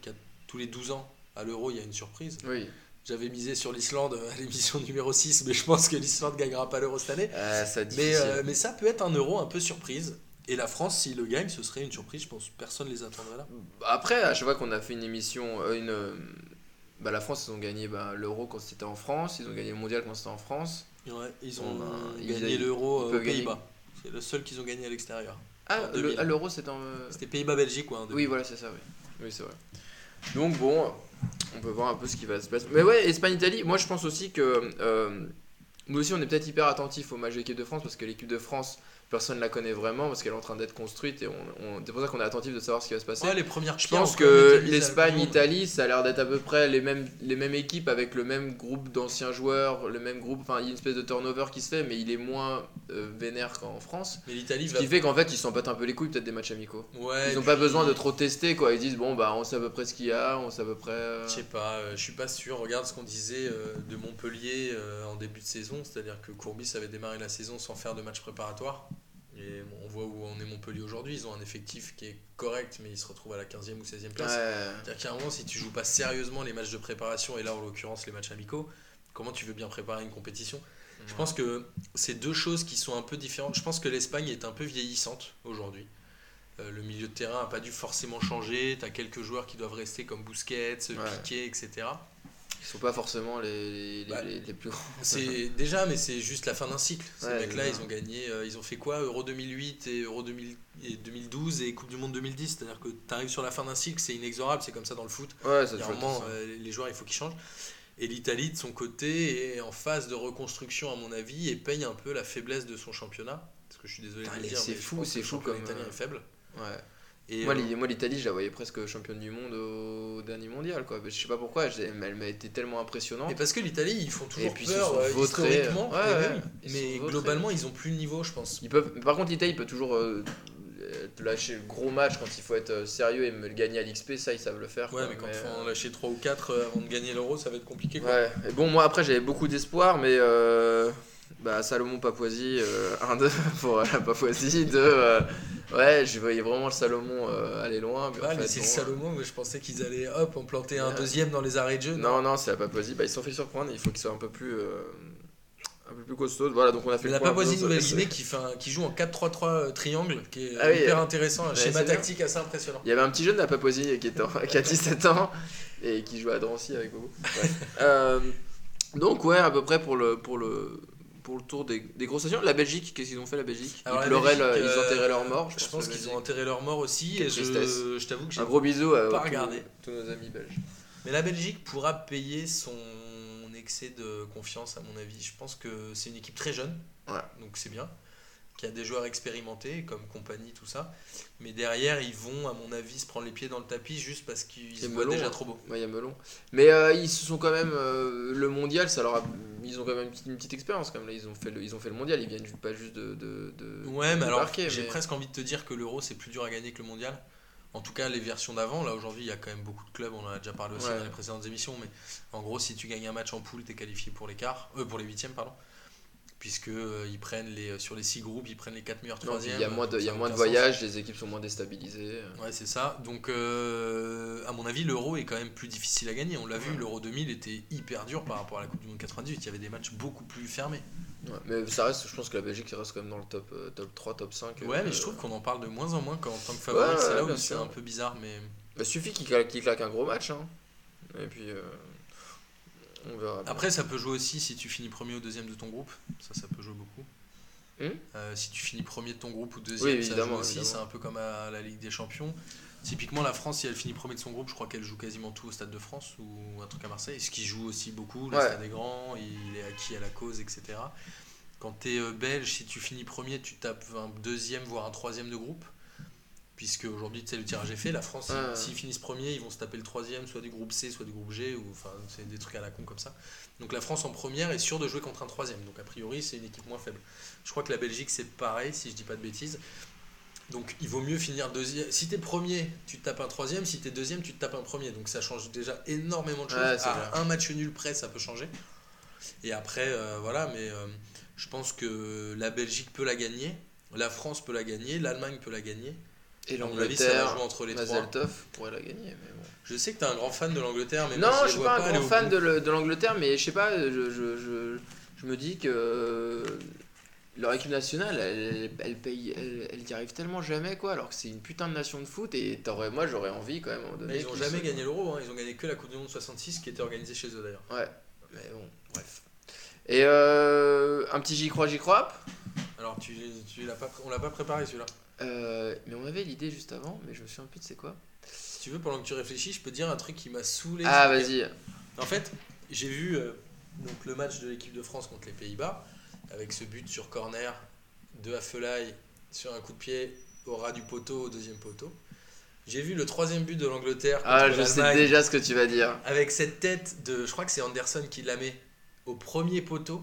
S2: tous les 12 ans, à l'euro, il y a une surprise.
S1: Oui.
S2: J'avais misé sur l'Islande à l'émission numéro 6, mais je pense que l'Islande ne gagnera pas l'euro cette année.
S1: Euh, ça
S2: mais, euh, mais ça peut être un euro un peu surprise. Et la France, s'il le gagne, ce serait une surprise. Je pense personne ne les attendrait là.
S1: Après, à chaque fois qu'on a fait une émission, euh, une, bah, la France, ils ont gagné bah, l'euro quand c'était en France. Ils ont gagné le mondial quand c'était en France.
S2: Ouais, ils ont gagné l'euro aux Pays-Bas. C'est le seul qu'ils ont gagné à l'extérieur.
S1: Ah, l'euro, c'était en.
S2: C'était Pays-Bas-Belgique, quoi.
S1: oui, voilà, c'est ça, oui. Oui, c'est vrai. Donc, bon, on peut voir un peu ce qui va se passer. Mais ouais, Espagne-Italie, moi je pense aussi que euh, nous aussi on est peut-être hyper attentifs au match de l'équipe de France parce que l'équipe de France personne ne la connaît vraiment parce qu'elle est en train d'être construite et on, c'est pour ça qu'on est attentif de savoir ce qui va se passer.
S2: Ouais, les premières
S1: je pense que l'Espagne, l'Italie, ça a l'air d'être à peu près les mêmes, les mêmes équipes avec le même groupe d'anciens joueurs, le même groupe. Enfin, il y a une espèce de turnover qui se fait, mais il est moins euh, vénère qu'en France.
S2: Mais l'Italie,
S1: ce qui fait qu'en fait, ils s'en battent un peu les couilles peut-être des matchs amicaux. Ouais, ils n'ont pas besoin de trop tester quoi. Ils disent bon bah on sait à peu près ce qu'il y a, on sait à peu près. Euh,
S2: je sais pas, euh, je suis pas sûr. Regarde ce qu'on disait de Montpellier en début de saison, c'est-à-dire que Courbis avait démarré la saison sans faire de match préparatoire. Et on voit où on est Montpellier aujourd'hui. Ils ont un effectif qui est correct, mais ils se retrouvent à la 15e ou 16e place. C'est-à-dire qu'à un moment, si tu joues pas sérieusement les matchs de préparation, et là en l'occurrence les matchs amicaux, comment tu veux bien préparer une compétition? Je pense que c'est deux choses qui sont un peu différentes. Je pense que l'Espagne est un peu vieillissante aujourd'hui. Euh, le milieu de terrain n'a pas dû forcément changer. Tu as quelques joueurs qui doivent rester comme Busquets, Piqué, etc.
S1: Ils sont pas forcément les, les, bah, les, plus grands.
S2: C'est déjà, mais c'est juste la fin d'un cycle. Ces mecs-là, ils ont gagné, euh, ils ont fait quoi Euro 2008 et Euro 2012 et Coupe du Monde 2010. C'est-à-dire que tu arrives sur la fin d'un cycle, c'est inexorable, c'est comme ça dans le foot.
S1: Ouais,
S2: moment, euh, les joueurs, il faut qu'ils changent. Et l'Italie, de son côté, est en phase de reconstruction, à mon avis, et paye un peu la faiblesse de son championnat. Parce que je suis désolé de le dire,
S1: c'est fou, c'est fou comme
S2: l'Italien est faible.
S1: Ouais. Euh, moi, l'Italie, je la voyais presque championne du monde au dernier mondial. Quoi. Je sais pas pourquoi, elle m'a été tellement impressionnante.
S2: Et parce que l'Italie, ils font toujours peur euh, historiquement. mais globalement, ils ont plus le niveau, je pense.
S1: Ils peuvent, par contre, l'Italie peut toujours euh, lâcher le gros match quand il faut être sérieux et me le gagner à l'XP. Ça, ils savent le faire.
S2: Ouais, mais quand il faut en lâcher 3 ou 4 avant de gagner l'euro, ça va être compliqué. Quoi.
S1: Ouais, et bon, moi, après, j'avais beaucoup d'espoir, mais. Bah, Salomon Papouasie, 1-2 *laughs* pour la Papouasie, 2 Ouais, je voyais vraiment le Salomon euh, aller loin.
S2: Mais, ouais, c'est le Salomon, mais je pensais qu'ils allaient hop, en planter un deuxième dans les arrêts de jeu.
S1: Non, non, c'est la Papouasie. Bah, ils se sont fait surprendre, il faut qu'ils soient un peu plus. Euh, un peu plus costaud. Voilà, donc on a fait
S2: la Papouasie Nouvelle-Guinée qui, qui joue en 4-3-3 euh, triangle, qui est ah hyper intéressant, un schéma tactique assez impressionnant.
S1: Il y avait un petit jeune de la Papouasie qui, qui a 17 ans et qui joue à Drancy avec vous. *laughs* donc, ouais, à peu près pour le, pour le, pour le tour des, des grosses nations. La Belgique, qu'est-ce qu'ils ont fait la Belgique Ils pleuraient, ils euh, enterraient leur mort.
S2: Je, pense, qu'ils ont enterré leur mort aussi. Et je, je t'avoue que j'ai
S1: un gros bisou à
S2: pas.
S1: Tous, nos amis belges.
S2: Mais la Belgique pourra payer son excès de confiance à mon avis. Je pense que c'est une équipe très jeune, donc c'est bien qui a des joueurs expérimentés comme compagnie, tout ça. Mais derrière, ils vont, à mon avis, se prendre les pieds dans le tapis juste parce qu'ils se voient déjà trop beau.
S1: il y a Melon. Mais euh, ils se sont quand même. Euh, le mondial, ça leur a, ils ont quand même une petite, expérience. Comme là, ils ont, fait le, ils ont fait le mondial, ils viennent pas juste de. de, de
S2: ouais, mais alors, j'ai presque envie de te dire que l'euro, c'est plus dur à gagner que le mondial. En tout cas, les versions d'avant, là aujourd'hui, il y a quand même beaucoup de clubs, on en a déjà parlé aussi dans les précédentes émissions, mais en gros, si tu gagnes un match en poule, tu es qualifié pour les quarts, euh, pour les huitièmes, pardon puisque euh, ils prennent les euh, sur les six groupes ils prennent les quatre meilleurs troisièmes
S1: il y a moins de, il y a moins de voyages les équipes sont moins déstabilisées
S2: ouais c'est ça. Donc euh, à mon avis l'euro est quand même plus difficile à gagner. On l'a vu l'euro 2000 était hyper dur par rapport à la coupe du monde 98 il y avait des matchs beaucoup plus fermés.
S1: Mais ça reste je pense que la Belgique reste quand même dans le top top 3 top 5
S2: ouais mais je trouve qu'on en parle de moins en moins quand, en tant que favori. C'est là où c'est un peu bizarre mais
S1: il suffit qu'il claque, claque, un gros match hein. et puis
S2: après, ça peut jouer aussi si tu finis premier ou deuxième de ton groupe. Ça, ça peut jouer beaucoup. Hmm euh, si tu finis premier de ton groupe ou deuxième, ça joue aussi. C'est un peu comme à la Ligue des Champions. Typiquement, la France, si elle finit premier de son groupe, je crois qu'elle joue quasiment tout au Stade de France ou un truc à Marseille. Ce qui joue aussi beaucoup. Le Stade est grand, il est acquis à la cause, etc. quand tu es belge, si tu finis premier, tu tapes un deuxième, voire un troisième de groupe. Puisque aujourd'hui, tu sais, le tirage est fait. La France, s'ils finissent premier, ils vont se taper le troisième, soit du groupe C, soit du groupe G, ou enfin, c'est des trucs à la con comme ça. Donc la France en première est sûre de jouer contre un troisième. Donc a priori, c'est une équipe moins faible. Je crois que la Belgique, c'est pareil, si je dis pas de bêtises. Donc il vaut mieux finir deuxième. Si t'es premier, tu te tapes un troisième. Si t'es deuxième, tu te tapes un premier. Donc ça change déjà énormément de choses. À un match nul près, ça peut changer. Et après, euh, voilà, mais euh, je pense que la Belgique peut la gagner. La France peut la gagner, l'Allemagne peut la gagner.
S1: Et l'Angleterre,
S2: entre les.
S1: Mazeltov pourrait la gagner. Mais bon.
S2: Je sais que t'es un grand fan de l'Angleterre, mais
S1: Non,
S2: moi,
S1: je
S2: les
S1: suis pas un grand fan de, le- de l'Angleterre, mais je sais pas, je, je, je, je me dis que euh, leur équipe nationale, elle, elle paye, elle, elle y arrive tellement jamais, quoi, alors que c'est une putain de nation de foot, et moi j'aurais envie quand même à un moment donné.
S2: Mais ils ont
S1: qu'ils
S2: jamais gagné l'Euro, hein. ils ont gagné que la Coupe du Monde 66 qui était organisée chez eux d'ailleurs.
S1: Ouais, mais bon, bref. Et euh, un petit j'y crois, j'y crois.
S2: Alors tu, tu l'as pas, on l'a pas préparé celui-là.
S1: Euh, mais on avait l'idée juste avant, mais je me souviens plus de c'est quoi.
S2: Si tu veux, pendant que tu réfléchis, je peux te dire un truc qui m'a saoulé.
S1: Ah, vas-y.
S2: En fait, j'ai vu euh, donc le match de l'équipe de France contre les Pays-Bas avec ce but sur corner de Affelay sur un coup de pied au ras du poteau au deuxième poteau. J'ai vu le troisième but de l'Angleterre
S1: Ah, je sais déjà ce que tu vas dire.
S2: avec cette tête de, je crois que c'est Anderson qui la met au premier poteau.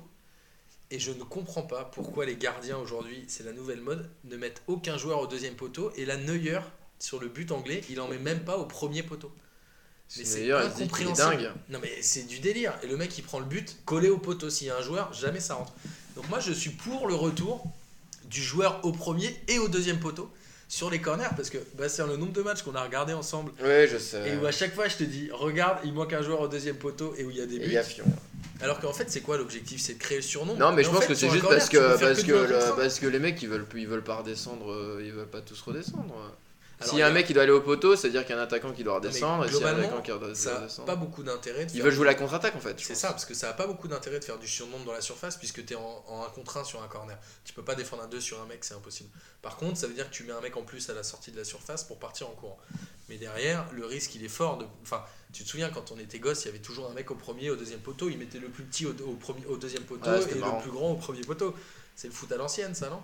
S2: Et je ne comprends pas pourquoi les gardiens aujourd'hui, c'est la nouvelle mode, ne mettent aucun joueur au deuxième poteau. Et là, Neuer, sur le but anglais, il en met même pas au premier poteau. Mais c'est incompréhensible.
S1: dingue.
S2: Non mais c'est du délire. Et le mec il prend le but collé au poteau. S'il y a un joueur, jamais ça rentre. Donc moi je suis pour le retour du joueur au premier et au deuxième poteau sur les corners parce que bah, c'est le nombre de matchs qu'on a regardé ensemble
S1: Ouais, je sais.
S2: et où à chaque fois je te dis regarde il manque un joueur au deuxième poteau et où il y a des
S1: Et
S2: buts.
S1: il y a Fion.
S2: Alors qu'en fait c'est quoi l'objectif? C'est de créer le surnom.
S1: Non, mais
S2: Et
S1: je
S2: en
S1: pense
S2: fait,
S1: que c'est juste
S2: corner,
S1: parce que, le- parce que les mecs ils veulent, ils veulent pas redescendre, euh, ils veulent pas tous redescendre. S'il y a un mec qui doit aller au poteau, c'est-à-dire qu'il y a un attaquant qui doit redescendre, et s'il y a un attaquant qui doit
S2: Ça n'a pas beaucoup d'intérêt.
S1: Ils veulent jouer la contre-attaque en fait.
S2: C'est ça, parce que ça n'a pas beaucoup d'intérêt de faire du surnombre dans la surface puisque tu es en, en 1 contre 1 sur un corner. Tu peux pas défendre un 2 sur un mec, c'est impossible. Par contre, ça veut dire que tu mets un mec en plus à la sortie de la surface pour partir en courant. Mais derrière, le risque il est fort. De... Enfin, tu te souviens quand on était gosse, il y avait toujours un mec au premier, au deuxième poteau. Il mettait le plus petit au, au premier, au deuxième poteau
S1: Ouais,
S2: et le plus grand au premier poteau. C'est le foot à l'ancienne, ça, non?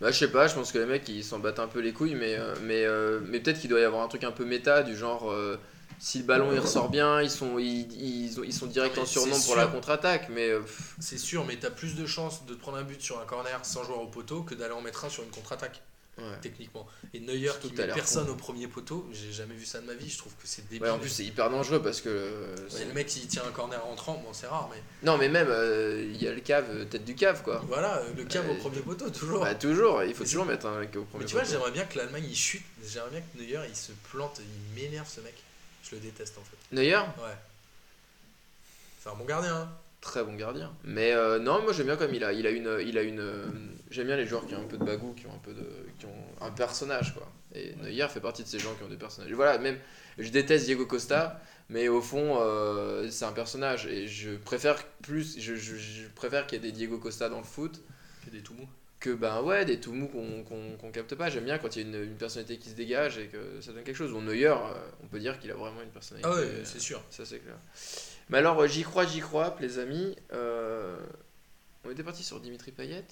S1: Bah, je sais pas, je pense que les mecs ils s'en battent un peu les couilles, mais, euh, mais, euh, mais peut-être qu'il doit y avoir un truc un peu méta du genre euh, si le ballon il ressort bien, ils sont, ils, ils, ont- ils sont direct en surnom pour la contre-attaque, mais euh,
S2: C'est sûr, mais tu as plus de chances de te prendre un but sur un corner sans joueur au poteau que d'aller en mettre un sur une contre-attaque.
S1: Ouais.
S2: techniquement. Et Neuer qui met personne
S1: con.
S2: au premier poteau, j'ai jamais vu ça de ma vie, je trouve que c'est débile.
S1: Ouais, en plus c'est hyper dangereux parce que. euh,
S2: Ouais, le mec il tire un corner rentrant, bon c'est rare, mais
S1: Non, mais même euh, il y a le cave, euh, tête du cave quoi.
S2: voilà, le cave au premier poteau toujours.
S1: Bah, toujours, il faut
S2: Mais
S1: toujours mettre un mec au premier
S2: mais tu vois,
S1: poteau.
S2: j'aimerais bien que l'Allemagne il chute, j'aimerais bien que Neuer il se plante, il m'énerve ce mec. Je le déteste en fait.
S1: Neuer,
S2: Ouais. C'est un bon gardien, hein.
S1: Très bon gardien. Mais euh, non, moi j'aime bien comme il a, il a une, il a une. euh, J'aime bien les joueurs qui ont un peu de bagou, qui ont un peu de, qui ont un personnage quoi. Et Neuer fait partie de ces gens qui ont des personnages. Voilà, même je déteste Diego Costa, mais au fond euh, c'est un personnage et je préfère plus, je, je- je préfère qu'il y ait des Diego Costa dans le foot
S2: Que des tout mous.
S1: que ben ouais des tout mous qu'on qu'on qu'on capte pas. J'aime bien quand il y a une, une personnalité qui se dégage et que ça donne quelque chose. Bon Neuer, euh, on peut dire qu'il a vraiment une personnalité.
S2: Ah ouais, c'est sûr.
S1: ça c'est clair. Mais alors, euh, j'y crois, j'y crois, les amis. Euh, on était parti sur Dimitri Payet.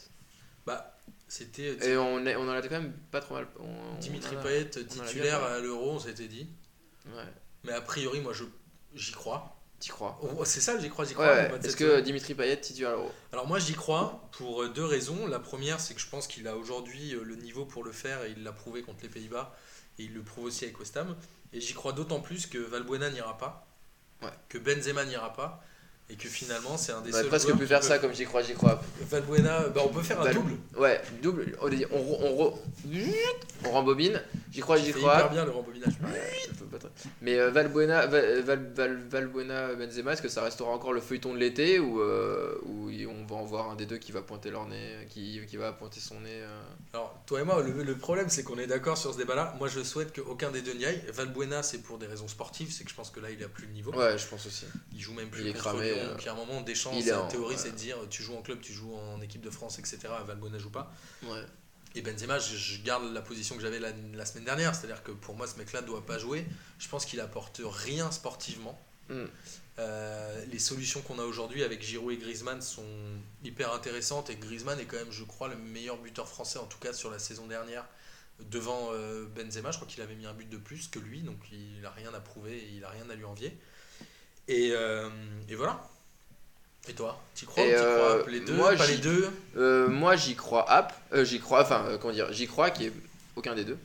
S2: Bah, c'était
S1: Et on, est, on en a quand même pas trop mal. on-
S2: Dimitri
S1: on a-
S2: Payet titulaire à l'Euro, on s'était dit.
S1: Ouais,
S2: Mais a priori, moi je j'y crois.
S1: t'y crois.
S2: Oh, C'est ça, j'y crois, j'y crois.
S1: ouais. Est-ce que. Dimitri Payet titulaire à l'Euro
S2: Alors moi j'y crois pour euh, deux raisons. La première c'est que je pense qu'il a aujourd'hui euh, le niveau pour le faire et il l'a prouvé contre les Pays-Bas et il le prouve aussi avec West Ham. Et j'y crois d'autant plus que Valbuena n'ira pas, Que Benzema n'ira pas et que finalement c'est un des
S1: On
S2: seuls
S1: presque pu faire ça comme j'y crois, j'y crois.
S2: Valbuena, bah, on peut faire un
S1: Val-
S2: double.
S1: Ouais, double. On, on, on, on rembobine. J'y crois, j'y crois.
S2: hyper bien le rembobinage.
S1: Mais euh, Valbuena, Val, Val, Val- Valbuena, Benzema, est-ce que ça restera encore le feuilleton de l'été ou, euh, on va en voir un des deux qui va pointer leur nez, qui, qui va pointer son nez euh,
S2: Alors toi et moi, le, le problème c'est qu'on est d'accord sur ce débat-là. Moi je souhaite qu'aucun des deux n'y aille. Valbuena c'est pour des raisons sportives, c'est que je pense que là il a plus le niveau.
S1: Ouais, je pense aussi.
S2: Il joue même plus
S1: Il est cramé. Euh,
S2: Puis à un moment, Deschamps, sa
S1: en-
S2: théorie,
S1: ouais.
S2: c'est de dire tu joues en club, tu joues en équipe de France, etc. Valbuena joue pas.
S1: Ouais.
S2: Et Benzema, je, je garde la position que j'avais la, la semaine dernière, c'est-à-dire que pour moi, ce mec-là ne doit pas jouer. Je pense qu'il apporte rien sportivement.
S1: Mm.
S2: Euh, les solutions qu'on a aujourd'hui avec Giroud et Griezmann sont hyper intéressantes et Griezmann est quand même, je crois, le meilleur buteur français, en tout cas sur la saison dernière, devant euh, Benzema. Je crois qu'il avait mis un but de plus que lui, donc il n'a rien à prouver et il n'a rien à lui envier. Et, euh, et voilà. Et toi, tu crois crois
S1: euh,
S2: Les deux,
S1: moi,
S2: pas les deux
S1: Euh, moi, j'y crois app. j'y crois, enfin, comment dire, j'y crois qui est aucun des deux.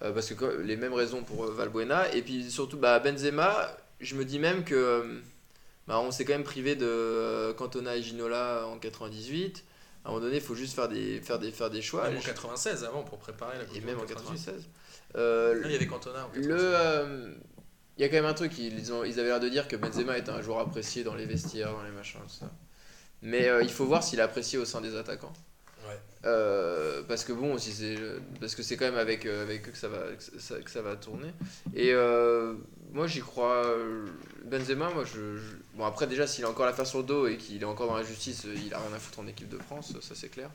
S1: Parce que quoi, les mêmes raisons pour Valbuena. Et puis surtout, bah, Benzema, je me dis même que. bah, on s'est quand même privé de Cantona et Ginola en 98. À un moment donné, il faut juste faire des, faire des, faire des choix.
S2: Même en
S1: Je-
S2: 96 avant pour préparer la Coupe
S1: et même en
S2: Monde 98.
S1: 96. Euh,
S2: il y avait Cantona en 96.
S1: le, euh, il y a quand même un truc, ils, ont, ils avaient l'air de dire que Benzema était un joueur apprécié dans les vestiaires, dans les machins, tout ça. Mais euh, il faut voir s'il est apprécié au sein des attaquants.
S2: Ouais.
S1: Euh, parce que bon, si c'est parce que c'est quand même avec euh, avec eux que ça va que ça, que ça va tourner. Et euh, moi j'y crois. Benzema, moi je, je- bon après déjà s'il a encore l'affaire sur le dos et qu'il est encore dans la justice, il a rien à foutre en équipe de France, ça c'est clair.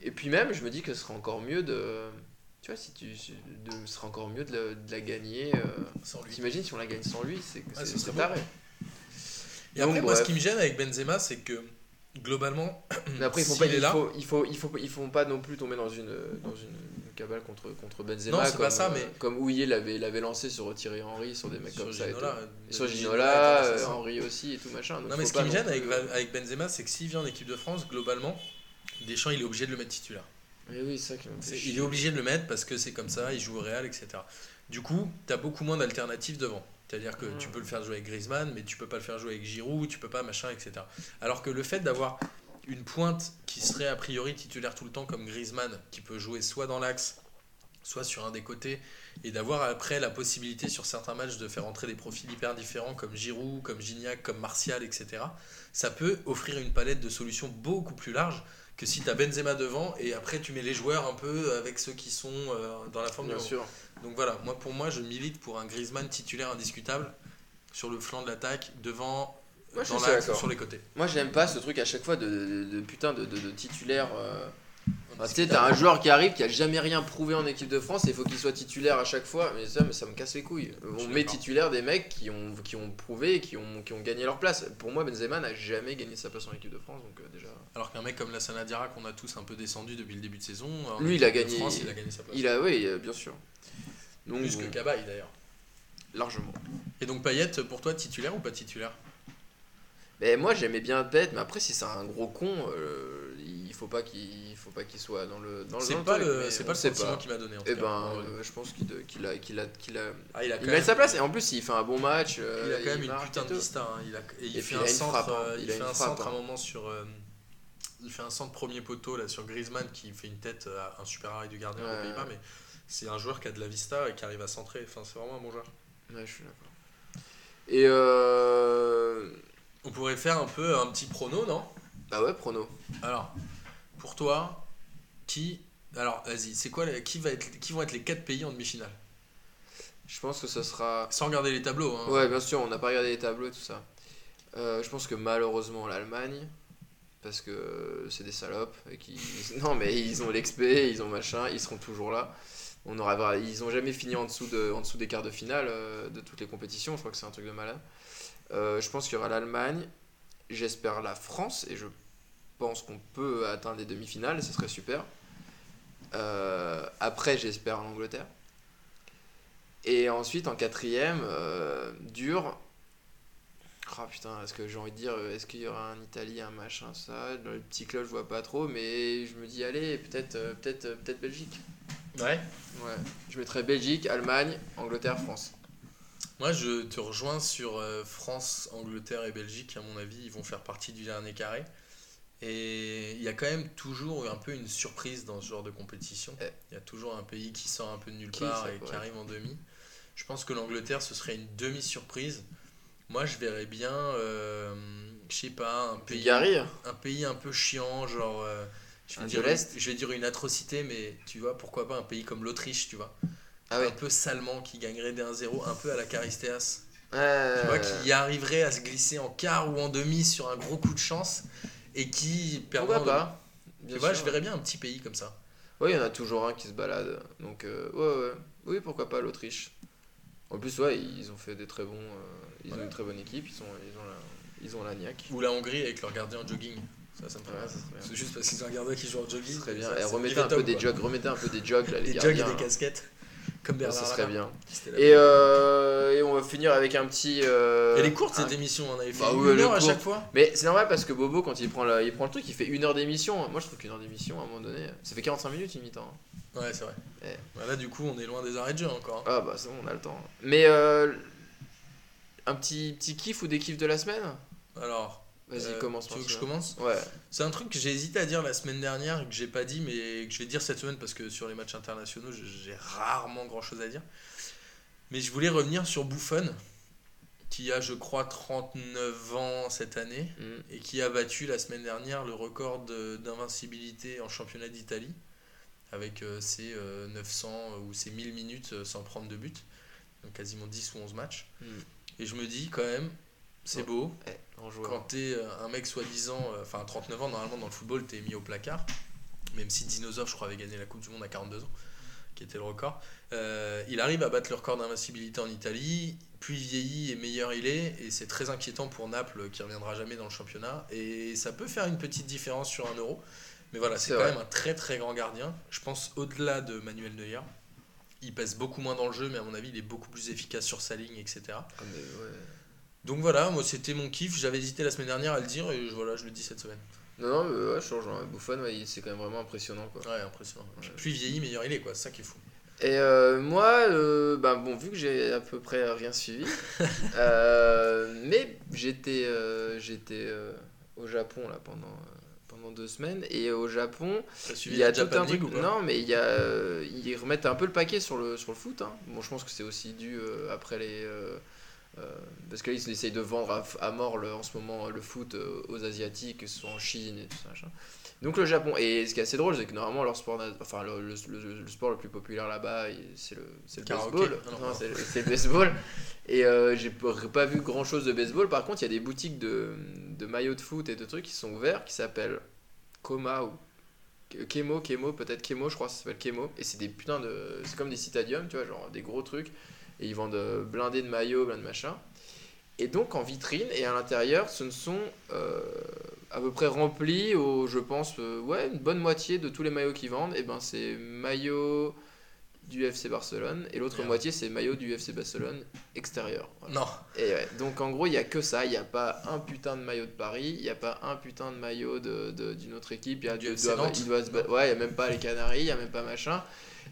S1: Et puis même, je me dis que ce serait encore mieux de tu vois si tu si- de, ce serait encore mieux de la, de la gagner. euh,
S2: Sans lui.
S1: T'imagines si on la gagne sans lui, c'est c'est
S2: ce
S1: taré.
S2: Et après,
S1: Donc,
S2: moi, ce qui me gêne avec Benzema, c'est que globalement, *clears throat*
S1: Mais après, ils font pas, il
S2: là-
S1: faut, il faut, il faut, ils font pas non plus tomber dans une, dans une cabale contre, contre Benzema.
S2: Non,
S1: comme,
S2: pas ça, mais-
S1: comme Ouillet l'avait, l'avait lancé sur Thierry Henry, sur des mecs
S2: sur
S1: comme ça.
S2: Ginola,
S1: et tout.
S2: euh,
S1: sur
S2: Ginola
S1: Ginola, euh. Henry aussi et tout machin. Donc
S2: Non, mais ce qui me gêne avec, avec Benzema, c'est que s'il vient en équipe de France, globalement, Deschamps, il est obligé de le mettre titulaire.
S1: Mais oui, c'est ça qui chier.
S2: Il est obligé de le mettre parce que c'est comme ça, il joue au Real, etc. Du coup, tu as beaucoup moins d'alternatives devant. C'est-à-dire que tu peux le faire jouer avec Griezmann, mais tu peux pas le faire jouer avec Giroud, tu peux pas machin, etc. Alors que le fait d'avoir une pointe qui serait a priori titulaire tout le temps comme Griezmann, qui peut jouer soit dans l'axe, soit sur un des côtés, et d'avoir après la possibilité sur certains matchs de faire entrer des profils hyper différents comme Giroud, comme Gignac, comme Martial, etc. Ça peut offrir une palette de solutions beaucoup plus large que si tu as Benzema devant et après tu mets les joueurs un peu avec ceux qui sont euh, dans la forme du
S1: Bien
S2: moment.
S1: sûr.
S2: Donc voilà, moi pour moi je milite pour un Griezmann titulaire indiscutable sur le flanc de l'attaque, devant,
S1: Moi,
S2: dans l'axe sur les côtés.
S1: Moi, j'aime pas ce truc à chaque fois de, de, de- putain de titulaire. euh, Enfin, tu sais, t'as un joueur qui arrive qui a jamais rien prouvé en équipe de France et il faut qu'il soit titulaire à chaque fois. Mais ça, mais ça me casse les couilles. On met titulaire des mecs qui ont, qui ont prouvé et qui ont, qui ont gagné leur place. Pour moi, Benzema n'a jamais gagné sa place en équipe de France. Donc, euh, déjà.
S2: Alors qu'un mec comme Lassana Diarra qu'on a tous un peu descendu depuis le début de saison, en
S1: Lui, il a gagné-
S2: France, il a gagné sa place.
S1: Il a, oui, euh, bien sûr. Donc,
S2: Plus que Cabaye d'ailleurs.
S1: largement.
S2: Et donc Payet, pour toi, titulaire ou pas titulaire?
S1: Mais moi, j'aimais bien Pet, mais après, si c'est un gros con, euh, il faut pas qu'il faut pas qu'il soit dans le dans le
S2: C'est pas le, c'est pas le sentiment qu'il m'a donné. En tout
S1: Eh
S2: cas.
S1: ben, euh, je pense qu'il a, qu'il a, qu'il a,
S2: Ah, il a
S1: il
S2: même-
S1: sa place. Et en plus, il fait un bon match. euh,
S2: Il a quand même une putain
S1: et
S2: de vista. hein. Il a, et il
S1: Et
S2: fait un centre,
S1: hein.
S2: euh,
S1: Il
S2: fait un centre à
S1: hein.
S2: un moment sur. il fait un centre premier poteau là sur Griezmann qui fait une tête à un super arrêt du gardien aux Pays-Bas, mais c'est un joueur qui a de la vista et qui arrive à centrer. Enfin, c'est vraiment un bon joueur.
S1: Ouais, je suis d'accord. Et euh...
S2: On pourrait faire un peu un petit prono, non?
S1: Bah ouais, prono.
S2: Alors, pour toi, qui alors vas-y, c'est quoi les- qui va être qui vont être les quatre pays en demi-finale?
S1: Je pense que ce sera.
S2: Sans regarder les tableaux. Hein.
S1: Ouais, bien sûr, on n'a pas regardé les tableaux et tout ça. Euh, je pense que malheureusement l'Allemagne, parce que c'est des salopes et qui. *laughs* Non, mais ils ont l'expé, ils ont machin, ils seront toujours là. On aura, ils ont jamais fini en dessous, de, en dessous des quarts de finale euh, de toutes les compétitions. Je crois que c'est un truc de malade. Euh, je pense qu'il y aura l'Allemagne. J'espère la France et je pense qu'on peut atteindre les demi-finales. Ce serait super. Euh, après, j'espère l'Angleterre. Et ensuite, en quatrième, euh, dur. Ah putain, est-ce que j'ai envie de dire, euh, est-ce qu'il y aura un Italie, un machin, ça Dans le petit club, je vois pas trop, mais je me dis, allez, peut-être euh, peut-être Belgique.
S2: Ouais.
S1: Ouais. Je mettrais Belgique, Allemagne, Angleterre, France.
S2: Moi, je te rejoins sur France, Angleterre et Belgique. À mon avis, ils vont faire partie du dernier carré. Et il y a quand même toujours un peu une surprise dans ce genre de compétition.
S1: Ouais.
S2: Il y a toujours un pays qui sort un peu de nulle part et qui arrive en demi. Je pense que l'Angleterre, ce serait une demi-surprise. Moi, je verrais bien, euh, je sais pas, un pays, un pays un peu chiant, genre. euh, je, vais dire,
S1: de l'Est
S2: je vais dire une atrocité, mais tu vois, pourquoi pas un pays comme l'Autriche, tu vois.
S1: Ah
S2: Un peu salement qui gagnerait des 1-0, un peu à la Caristeas. Tu vois, qui arriverait à se glisser en quart ou en demi sur un gros coup de chance et qui perdrait
S1: Pourquoi pas
S2: Tu vois,
S1: sûr.
S2: je verrais bien un petit pays comme ça.
S1: Oui, il y en a toujours un qui se balade. Donc, euh, ouais, ouais. Oui, pourquoi pas l'Autriche En plus, ouais, ils ont fait des très bons. euh, ils ont une très bonne équipe, ils, sont, ils ont la, ils ont la niaque.
S2: Ou la Hongrie avec leur gardien en jogging. Ça, ça me fait
S1: Ouais.
S2: C'est juste parce qu'ils ont un gardien qui joue en jogging.
S1: Très bien.
S2: Ça,
S1: Et
S2: c'est
S1: remettez un peu des jogs, remettez un peu des jogs là, *laughs* les
S2: Des jogs et des casquettes. Comme
S1: Ouais,
S2: Bernard
S1: ça serait bien. Et, euh, et on va finir avec un petit. euh,
S2: Elle est courte
S1: un-
S2: cette émission, on avait fait
S1: Bah
S2: une
S1: ouais,
S2: heure à chaque fois.
S1: Mais c'est normal parce que Bobo, quand il prend, la- il prend le truc, il fait une heure d'émission. Moi, je trouve qu'une heure d'émission, à un moment donné, ça fait 45 minutes, une mi-temps.
S2: Ouais, c'est vrai.
S1: Eh.
S2: Bah là, du coup, on est loin des arrêts de jeu encore. hein.
S1: Ah bah c'est bon, on a le temps. Mais euh, un petit, petit kiff ou des kiffs de la semaine?
S2: Alors,
S1: Vas-y,
S2: euh,
S1: commence.
S2: Tu veux que je commence
S1: Ouais.
S2: C'est un truc que j'ai hésité à dire la semaine dernière que j'ai pas dit, mais que je vais dire cette semaine parce que sur les matchs internationaux, j'ai rarement grand chose à dire. Mais je voulais revenir sur Buffon, qui a, je crois, 39 ans cette année
S1: Mm.
S2: et qui a battu la semaine dernière le record d'invincibilité en championnat d'Italie avec euh, ses euh, 900 ou ses 1000 minutes euh, sans prendre de but, donc quasiment 10 ou 11 matchs.
S1: Mm.
S2: Et je me dis quand même, c'est
S1: Ouais.
S2: beau,
S1: Eh, joueur.
S2: quand t'es euh, un mec soi-disant, euh, enfin à 39 ans, normalement dans le football, t'es mis au placard. Même si Dinosaure, je crois, avait gagné la Coupe du Monde à 42 ans, qui était le record. Euh, il arrive à battre le record d'invincibilité en Italie. Plus il vieillit et meilleur il est. Et c'est très inquiétant pour Naples qui reviendra jamais dans le championnat. Et ça peut faire une petite différence sur un euro. Mais voilà, c'est
S1: C'est
S2: quand
S1: vrai.
S2: même un très très grand gardien. Je pense au-delà de Manuel Neuer. Il pèse beaucoup moins dans le jeu, mais à mon avis, il est beaucoup plus efficace sur sa ligne, etc.
S1: Ah, mais ouais.
S2: Donc voilà, moi c'était mon kiff. J'avais hésité la semaine dernière à le dire et je- voilà, je le dis cette semaine.
S1: Non, non, mais ouais, je te rejoins. Buffon, ouais, c'est quand même vraiment impressionnant. Quoi.
S2: Ouais, impressionnant.
S1: Ouais.
S2: Plus il vieillit, meilleur il est, quoi. C'est ça qui est fou.
S1: Et euh, moi, euh, bah, bon, vu que j'ai à peu près rien suivi, *laughs* euh, mais j'étais j'étais au Japon là pendant, pendant deux semaines et au Japon, il y a tout un truc.
S2: Ou
S1: Non, mais il y a, ils remettent un peu le paquet sur le, sur le foot. hein. Bon, je pense que c'est aussi dû euh, après les. euh, parce qu'ils essayent de vendre à, à mort le- en ce moment le foot euh, aux Asiatiques, que ce soit en Chine et tout ça. machin. Donc le Japon. Et ce qui est assez drôle, c'est que normalement, leur sport, enfin, le, le- le- le sport le plus populaire là-bas, c'est le, c'est le
S2: Karaoké.
S1: baseball. C'est le- baseball. Et euh, j'ai pas vu grand chose de baseball. Par contre, il y a des boutiques de, de maillots de foot et de trucs qui sont ouverts qui s'appellent Koma ou Kemo, Kemo, peut-être Kemo, je crois que ça s'appelle Kemo. Et c'est des putains de. C'est comme des citadiums, tu vois, genre des gros trucs. Et ils vendent euh, blindés de maillots, plein de machins. Et donc en vitrine et à l'intérieur, ce ne sont euh, à peu près remplis au, je pense, euh, ouais, une bonne moitié de tous les maillots qu'ils vendent. Et ben c'est maillots du FC Barcelone et l'autre moitié c'est maillot du FC Barcelone extérieur. Voilà.
S2: Non.
S1: Et ouais, donc en gros, il y a que ça. Il n'y a pas un putain de maillot de Paris. Il n'y a pas un putain de maillot de- de- d'une autre équipe. Il y a
S2: Du
S1: doit- il doit se Ouais, il n'y a même pas les Canaries. Il n'y a même pas machin.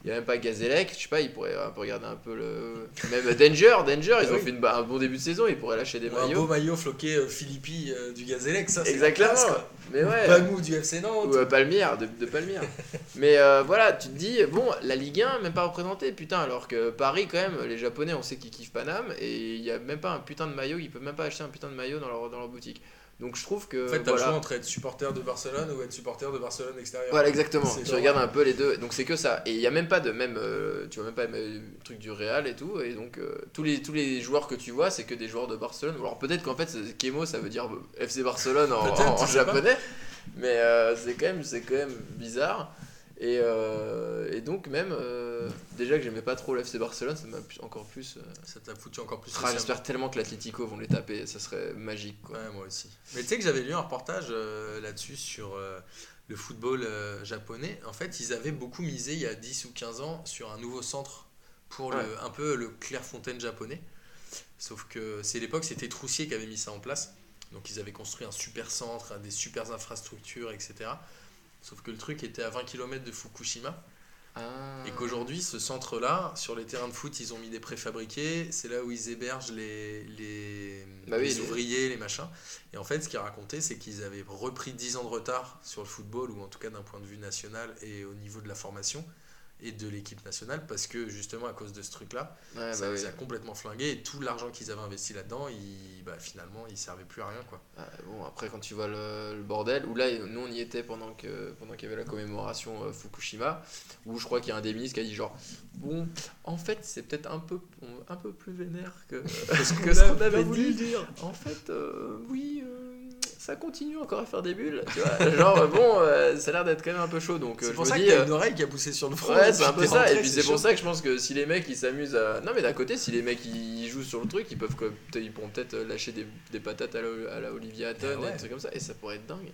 S1: Il n'y a même pas Gazélec. Je sais pas, il pourrait un peu regarder un peu le. Même Danger. Danger, ils ont
S2: Oui.
S1: fait une un bon début de saison. Ils pourraient lâcher des
S2: Ou un beau
S1: maillots.
S2: maillot floqué euh, Philippi euh, du Gazélec, ça c'est la
S1: Exactement.
S2: classe, quoi.
S1: Mais ouais.
S2: Bagou du FC Nantes.
S1: Ou euh, Palmyre, de, de Palmyre. *laughs* Mais euh, voilà, tu te dis, bon, la Ligue 1, même pas représentée, putain, alors que Paris, quand même, les Japonais, on sait qu'ils kiffent Paname, et il y a même pas un putain de maillot, ils peuvent même pas acheter un putain de maillot dans leur, dans leur boutique. Donc je trouve que.
S2: En fait, t'as le
S1: voilà.
S2: choix entre être supporter de Barcelone ou être supporter de Barcelone extérieur.
S1: Voilà, exactement. Tu
S2: genre-
S1: regardes un peu les deux. Donc c'est que ça. Et il y a même pas de même. euh, tu vois même pas le truc du Real et tout. Et donc euh, tous, les, tous les joueurs que tu vois, c'est que des joueurs de Barcelone. Alors peut-être qu'en fait, Kemo, ça veut dire FC Barcelone en, en-
S2: pas.
S1: japonais. Mais euh, c'est quand, même- quand même bizarre. Et, euh, et donc même, euh, déjà que j'aimais pas trop l'FC Barcelone, ça m'a encore plus... euh,
S2: Ça t'a foutu encore plus.
S1: J'espère tellement que l'Atlético vont les taper, ça serait magique. Quoi.
S2: Ouais, moi aussi. Mais tu sais que j'avais lu un reportage là-dessus sur le football japonais. En fait, ils avaient beaucoup misé il y a 10 ou 15 ans sur un nouveau centre pour
S1: Ouais.
S2: le, un peu le Clairefontaine japonais. Sauf que c'est l'époque, c'était Troussier qui avait mis ça en place. Donc ils avaient construit un super centre, des super infrastructures, etc. Sauf que le truc était à 20 km de Fukushima.
S1: Ah.
S2: Et qu'aujourd'hui, ce centre-là, sur les terrains de foot, ils ont mis des préfabriqués. C'est là où ils hébergent les, les,
S1: Bah oui,
S2: les
S1: les-
S2: ouvriers, les machins. Et en fait, ce qu'ils racontaient, c'est qu'ils avaient repris 10 ans de retard sur le football, ou en tout cas d'un point de vue national et au niveau de la formation et de l'équipe nationale, parce que justement, à cause de ce truc-là,
S1: Ouais,
S2: ça
S1: bah
S2: les
S1: oui.
S2: a complètement flingués. Et tout l'argent qu'ils avaient investi là-dedans, il, bah, finalement, il servait plus à rien. quoi.
S1: Ah, bon, après, quand tu vois le, le bordel, où là, nous on y était pendant que pendant qu'il y avait la commémoration euh, Fukushima, où je crois qu'il y a un des ministres qui a dit genre, bon, en fait, c'est peut-être un peu, un peu plus vénère que, *laughs* que ce qu'on avait dit. En fait, euh, oui, euh, ça continue encore à faire des bulles. Tu vois *laughs* Genre, bon, euh, ça a l'air d'être quand même un peu chaud. Donc, euh,
S2: C'est
S1: je
S2: pour
S1: me
S2: ça
S1: dis,
S2: t'as
S1: euh,
S2: une oreille qui a poussé sur le front.
S1: Ouais, c'est un peu ça. Et puis c'est pour ça que je pense que si les mecs ils s'amusent à. Non, mais d'un côté, si les mecs ils jouent sur le truc, ils peuvent ils pourront peut-être lâcher des, des patates à la, à la Olivia Hatton
S2: Ah ouais.
S1: et des trucs comme ça. Et ça pourrait être dingue.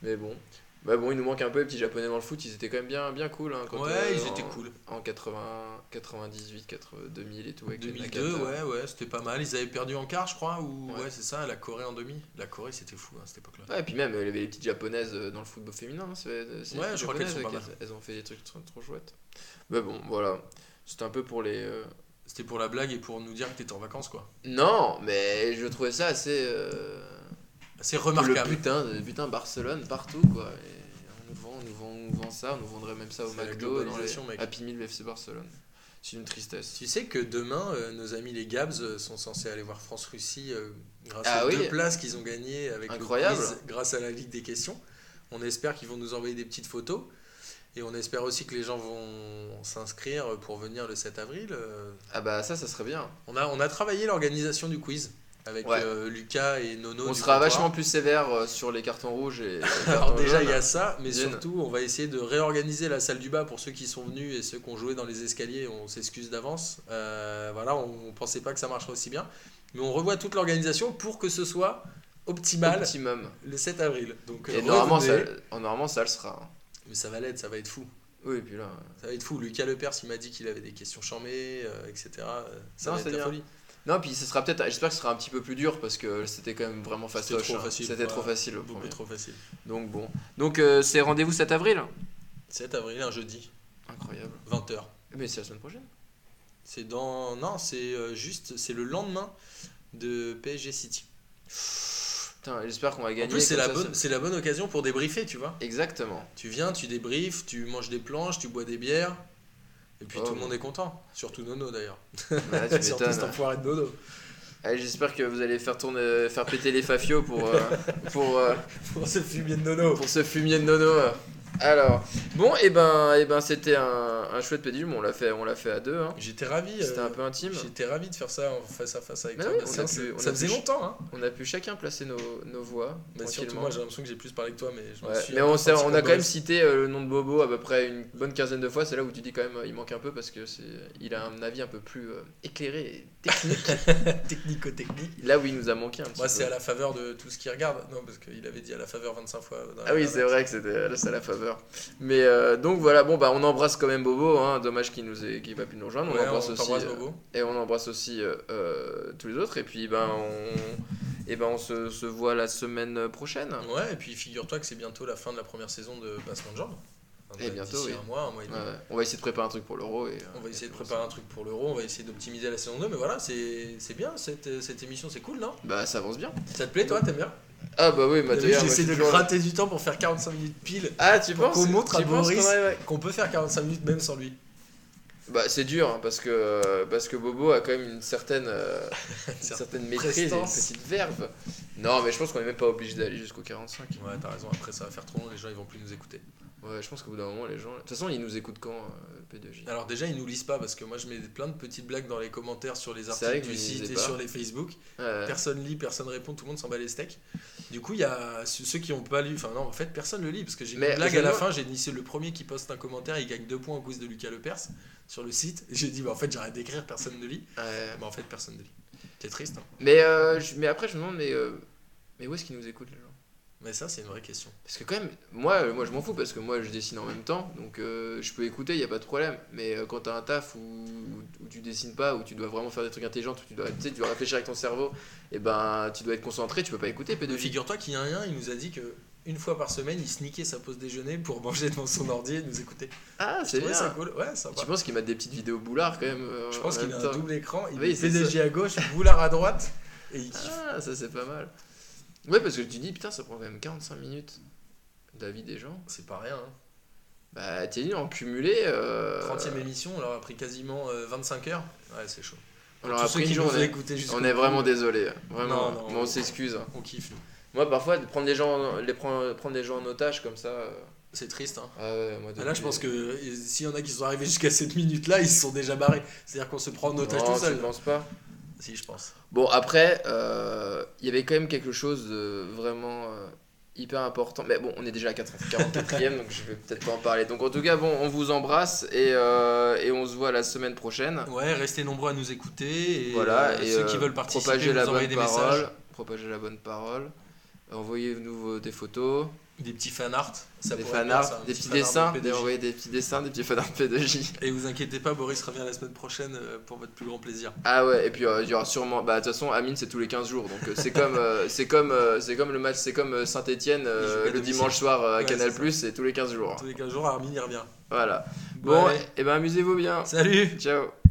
S1: Mais bon. Bah bon, il nous manque un peu les petits japonais dans le foot. Ils étaient quand même bien, bien cool. Hein, quand,
S2: Ouais,
S1: euh,
S2: ils
S1: en-
S2: étaient cool.
S1: En 80, 98, 80, 2000 et tout. Avec les
S2: 2002,
S1: Nakata.
S2: ouais, ouais, c'était pas mal. Ils avaient perdu en quart, je crois, ou
S1: Ouais.
S2: ouais, c'est ça, la Corée en demi. La Corée, c'était fou à cette époque-là.
S1: Ouais, et puis même, il y avait les petites japonaises euh, dans le football féminin. hein, c'est-
S2: Ouais, je crois qu'elles sont pas
S1: elles- Elles ont fait des trucs trop, trop chouettes. Mais bon, voilà. C'était un peu pour les. euh,
S2: C'était pour la blague et pour nous dire que t'étais en vacances, quoi.
S1: Non, mais je trouvais ça assez. euh,
S2: C'est
S1: Le
S2: remarquable.
S1: putain, le putain Barcelone partout quoi. Et on, nous vend, on, nous vend, on nous vend ça, on nous vendrait même ça au McDo, dans les
S2: mec.
S1: Happy Meal FC Barcelone. C'est une tristesse.
S2: Tu sais que demain, euh, nos amis les Gabs euh, sont censés aller voir France-Russie euh, grâce
S1: Ah
S2: aux
S1: oui.
S2: deux places qu'ils ont gagnées avec
S1: Incroyable.
S2: le quiz, grâce à la Ligue des questions. On espère qu'ils vont nous envoyer des petites photos. Et on espère aussi que les gens vont s'inscrire pour venir le 7 avril.
S1: Ah bah ça, ça serait bien.
S2: On a, on a travaillé l'organisation du quiz avec
S1: Ouais.
S2: euh, Lucas et Nono.
S1: on sera
S2: comptoir.
S1: vachement plus sévère euh, sur les cartons rouges et *laughs* les
S2: Alors
S1: cartons
S2: déjà il y a ça, mais
S1: Bien.
S2: surtout on va essayer de réorganiser la salle du bas pour ceux qui sont venus et ceux qui ont joué dans les escaliers, on s'excuse d'avance. Euh, voilà, on, on pensait pas que ça marcherait aussi bien, mais on revoit toute l'organisation pour que ce soit optimal
S1: Optimum.
S2: le 7 avril. Donc
S1: Et normalement ça,
S2: revenez.
S1: normalement, ça le sera.
S2: mais ça va l'être, ça va être fou.
S1: Oui, et puis là.
S2: Ça va être fou. Lucas Lepers, il m'a dit qu'il avait des questions charmées, euh, etc. Ça
S1: Non,
S2: va
S1: c'est
S2: être la
S1: bien.
S2: folie.
S1: Non, puis ce sera peut-être. J'espère que ce sera un petit peu plus dur parce que c'était quand même vraiment
S2: C'était
S1: fastoche.
S2: trop
S1: hein.
S2: facile,
S1: C'était trop facile. le
S2: Beaucoup
S1: premier.
S2: trop facile.
S1: Donc bon. Donc euh, c'est rendez-vous 7 avril?
S2: 7 avril, un jeudi,
S1: Incroyable.
S2: 20h.
S1: Mais c'est la semaine prochaine.
S2: C'est dans. Non, c'est euh, juste. C'est le lendemain de PSG City.
S1: Putain, j'espère qu'on va gagner.
S2: En plus, c'est la, bonne, c'est la bonne occasion pour débriefer, tu vois.
S1: Exactement.
S2: Tu viens, tu débriefes, tu manges des planches, tu bois des bières. Et puis
S1: Oh.
S2: tout le monde est content. Surtout Nono d'ailleurs.
S1: Ouais, tu *laughs*
S2: Surtout
S1: m'étonnes.
S2: cet enfoiré de Nono.
S1: Allez, J'espère que vous allez faire tourner, faire péter les fafios pour, euh, *laughs* pour, euh,
S2: Pour ce fumier de Nono.
S1: pour ce fumier de nono. Alors, bon, et ben, et ben c'était un, un chouette pédilume, on l'a fait, on l'a fait à deux. Hein.
S2: J'étais ravi.
S1: C'était
S2: euh,
S1: un peu intime.
S2: J'étais ravi de faire ça en face à face avec
S1: Mais
S2: toi.
S1: oui,
S2: Bastien.
S1: on a
S2: Ça-
S1: pu- on
S2: ça
S1: a
S2: faisait
S1: pu-
S2: longtemps, hein.
S1: On a pu chacun placer nos, nos voix.
S2: Mais surtout,
S1: tranquillement.
S2: moi j'ai l'impression que j'ai plus parlé que toi, mais je m'en
S1: Ouais,
S2: suis
S1: mais
S2: un peu
S1: on, a quand même cité euh, le nom de Bobo à peu près une bonne quinzaine de fois. C'est là où tu dis quand même euh, il manque un peu parce que c'est il a un avis un peu plus euh, éclairé et technique. *laughs*
S2: Technico-technique.
S1: là où il nous a manqué un petit
S2: Moi,
S1: peu.
S2: c'est à la faveur de tout ce qu'il regarde. Non, parce qu'il avait dit à la faveur 25 fois. dans la
S1: Ah oui, c'est vrai que c'était à la faveur. Mais euh, donc voilà, bon bah on embrasse quand même Bobo. Hein, dommage qu'il nous ait, qu'il pas pu nous rejoindre.
S2: Ouais,
S1: on embrasse
S2: on
S1: aussi euh,
S2: Bobo.
S1: et on embrasse aussi euh, tous les autres. Et puis ben on et ben on se, se voit la semaine prochaine.
S2: Ouais, et puis figure-toi que c'est bientôt la fin de la première saison de Passement de Jambes. Enfin,
S1: Et bientôt, oui.
S2: un mois, un mois et demi.
S1: Ouais, on va essayer de préparer un truc pour l'euro et
S2: On va essayer de préparer un truc pour l'euro, on va essayer d'optimiser la saison 2, mais voilà, c'est c'est bien cette, cette émission, c'est cool, non?
S1: Bah ça avance bien.
S2: Ça te plaît, toi, t'aimes bien?
S1: Ah bah oui, Mathieu.
S2: J'essaie de gratter du temps pour faire 45 minutes pile,
S1: Ah tu
S2: Pour
S1: penses
S2: qu'on montre à Boris.
S1: qu'on
S2: peut faire 45 minutes même sans lui.
S1: Bah c'est dur hein, parce que parce que Bobo a quand même une certaine euh, *laughs* une
S2: Certaine
S1: maîtrise et une petite verve. Non mais je pense qu'on est même pas obligé d'aller jusqu'au 45.
S2: Ouais, t'as raison, après ça va faire trop long, les gens ils vont plus nous écouter.
S1: Ouais, je pense qu'au bout d'un moment les gens. De toute façon ils nous écoutent quand euh, P2J.
S2: Alors déjà, ils nous lisent pas parce que moi je mets plein de petites blagues dans les commentaires sur les articles du site et
S1: pas.
S2: sur les Facebook.
S1: Ouais.
S2: Personne lit, personne répond, tout le monde s'en bat les steaks. Du coup, il y a ceux qui ont pas lu, enfin non, en fait, personne le lit parce que j'ai une
S1: Mais
S2: blague à la fin. J'ai dit c'est le premier qui poste un commentaire, il gagne deux points au quiz de Lucas Lepers sur le site. Et j'ai dit bah en fait j'arrête d'écrire, personne ne lit.
S1: Ouais.
S2: Mais en fait, personne ne lit. C'est triste. hein.
S1: Mais euh, je- mais après je me demande mais euh, mais où est-ce qu'ils nous écoutent les gens?
S2: Mais ça, c'est une vraie question.
S1: Parce que quand même, moi, euh, moi je m'en fous parce que moi je dessine en même temps, donc euh, je peux écouter, il y a pas de problème. Mais euh, quand t'as un taf où, où tu dessines pas, où tu dois vraiment faire des trucs intelligents, où tu dois, tu tu dois réfléchir avec ton cerveau, et ben tu dois être concentré, tu peux pas écouter
S2: Mais
S1: P2J.
S2: Figure-toi qu'il y a un lien, il nous a dit que une fois par semaine, il sniquait sa pause déjeuner pour manger devant son ordi et nous écouter.
S1: Ah, c'est bien.
S2: ça cool. Ouais, sympa.
S1: Tu penses qu'ils mettent des petites vidéos boulards quand même euh,
S2: Je pense
S1: en
S2: qu'il a un double écran, il
S1: Oui,
S2: met PDG à gauche, Boulard à droite, et il *laughs* kiffe.
S1: Ah, ça c'est pas mal. Ouais, parce que tu dis, putain, ça prend quand même 45 minutes d'avis des gens.
S2: C'est pas rien. Hein.
S1: Bah, t'es dit en cumulé. Euh,
S2: 30ème émission, on leur a pris quasiment euh, 25 heures. Ouais, c'est chaud.
S1: on leur a
S2: ceux
S1: pris une journée. On est vraiment
S2: euh,
S1: désolé. Vraiment,
S2: Non, non,
S1: on s'excuse.
S2: On kiffe, nous.
S1: Moi, parfois, de prendre des gens, les prendre, prendre des gens en otage comme ça. euh,
S2: C'est triste. Hein.
S1: Ah ouais, moi,
S2: Là, je pense que euh, s'il y en a qui sont arrivés *laughs* jusqu'à cette minute-là, ils se sont déjà barrés. C'est-à-dire qu'on se prend en otage
S1: Non,
S2: tout seul.
S1: Je pense pas.
S2: Si, je pense.
S1: Bon, après, euh, il y avait quand même quelque chose de vraiment euh, hyper important. Mais bon, on est déjà à 44e, donc je vais peut-être pas en parler. Donc en tout cas, bon, on vous embrasse et, euh, et on se voit la semaine prochaine.
S2: Ouais, restez nombreux à nous écouter. Et,
S1: voilà, et
S2: ceux qui veulent participer,
S1: propager
S2: vous
S1: la bonne
S2: des
S1: parole.
S2: messages.
S1: Propager la bonne parole. Envoyez-nous des photos,
S2: Des petits fan art. Ça
S1: des
S2: pourrait
S1: fan
S2: être bien,
S1: art,
S2: ça, un
S1: des
S2: petit
S1: petits
S2: fan
S1: dessins,
S2: de
S1: des,
S2: P2J.
S1: envoyer des petits dessins, des petits fan art P2J.
S2: Et vous inquiétez pas, Boris revient la semaine prochaine euh, pour votre plus grand plaisir.
S1: Ah ouais, et puis euh, il y aura sûrement. Bah de toute façon, Amine c'est tous les 15 jours, donc euh, c'est comme, euh, c'est comme, euh, c'est comme le match, c'est comme
S2: Il à
S1: le dimanche soir à
S2: Ouais,
S1: Canal
S2: c'est
S1: c'est tous les 15 jours.
S2: Tous les 15 jours, Armin y revient.
S1: Voilà. Bon,
S2: Ouais.
S1: et ben amusez-vous bien.
S2: Salut
S1: Ciao.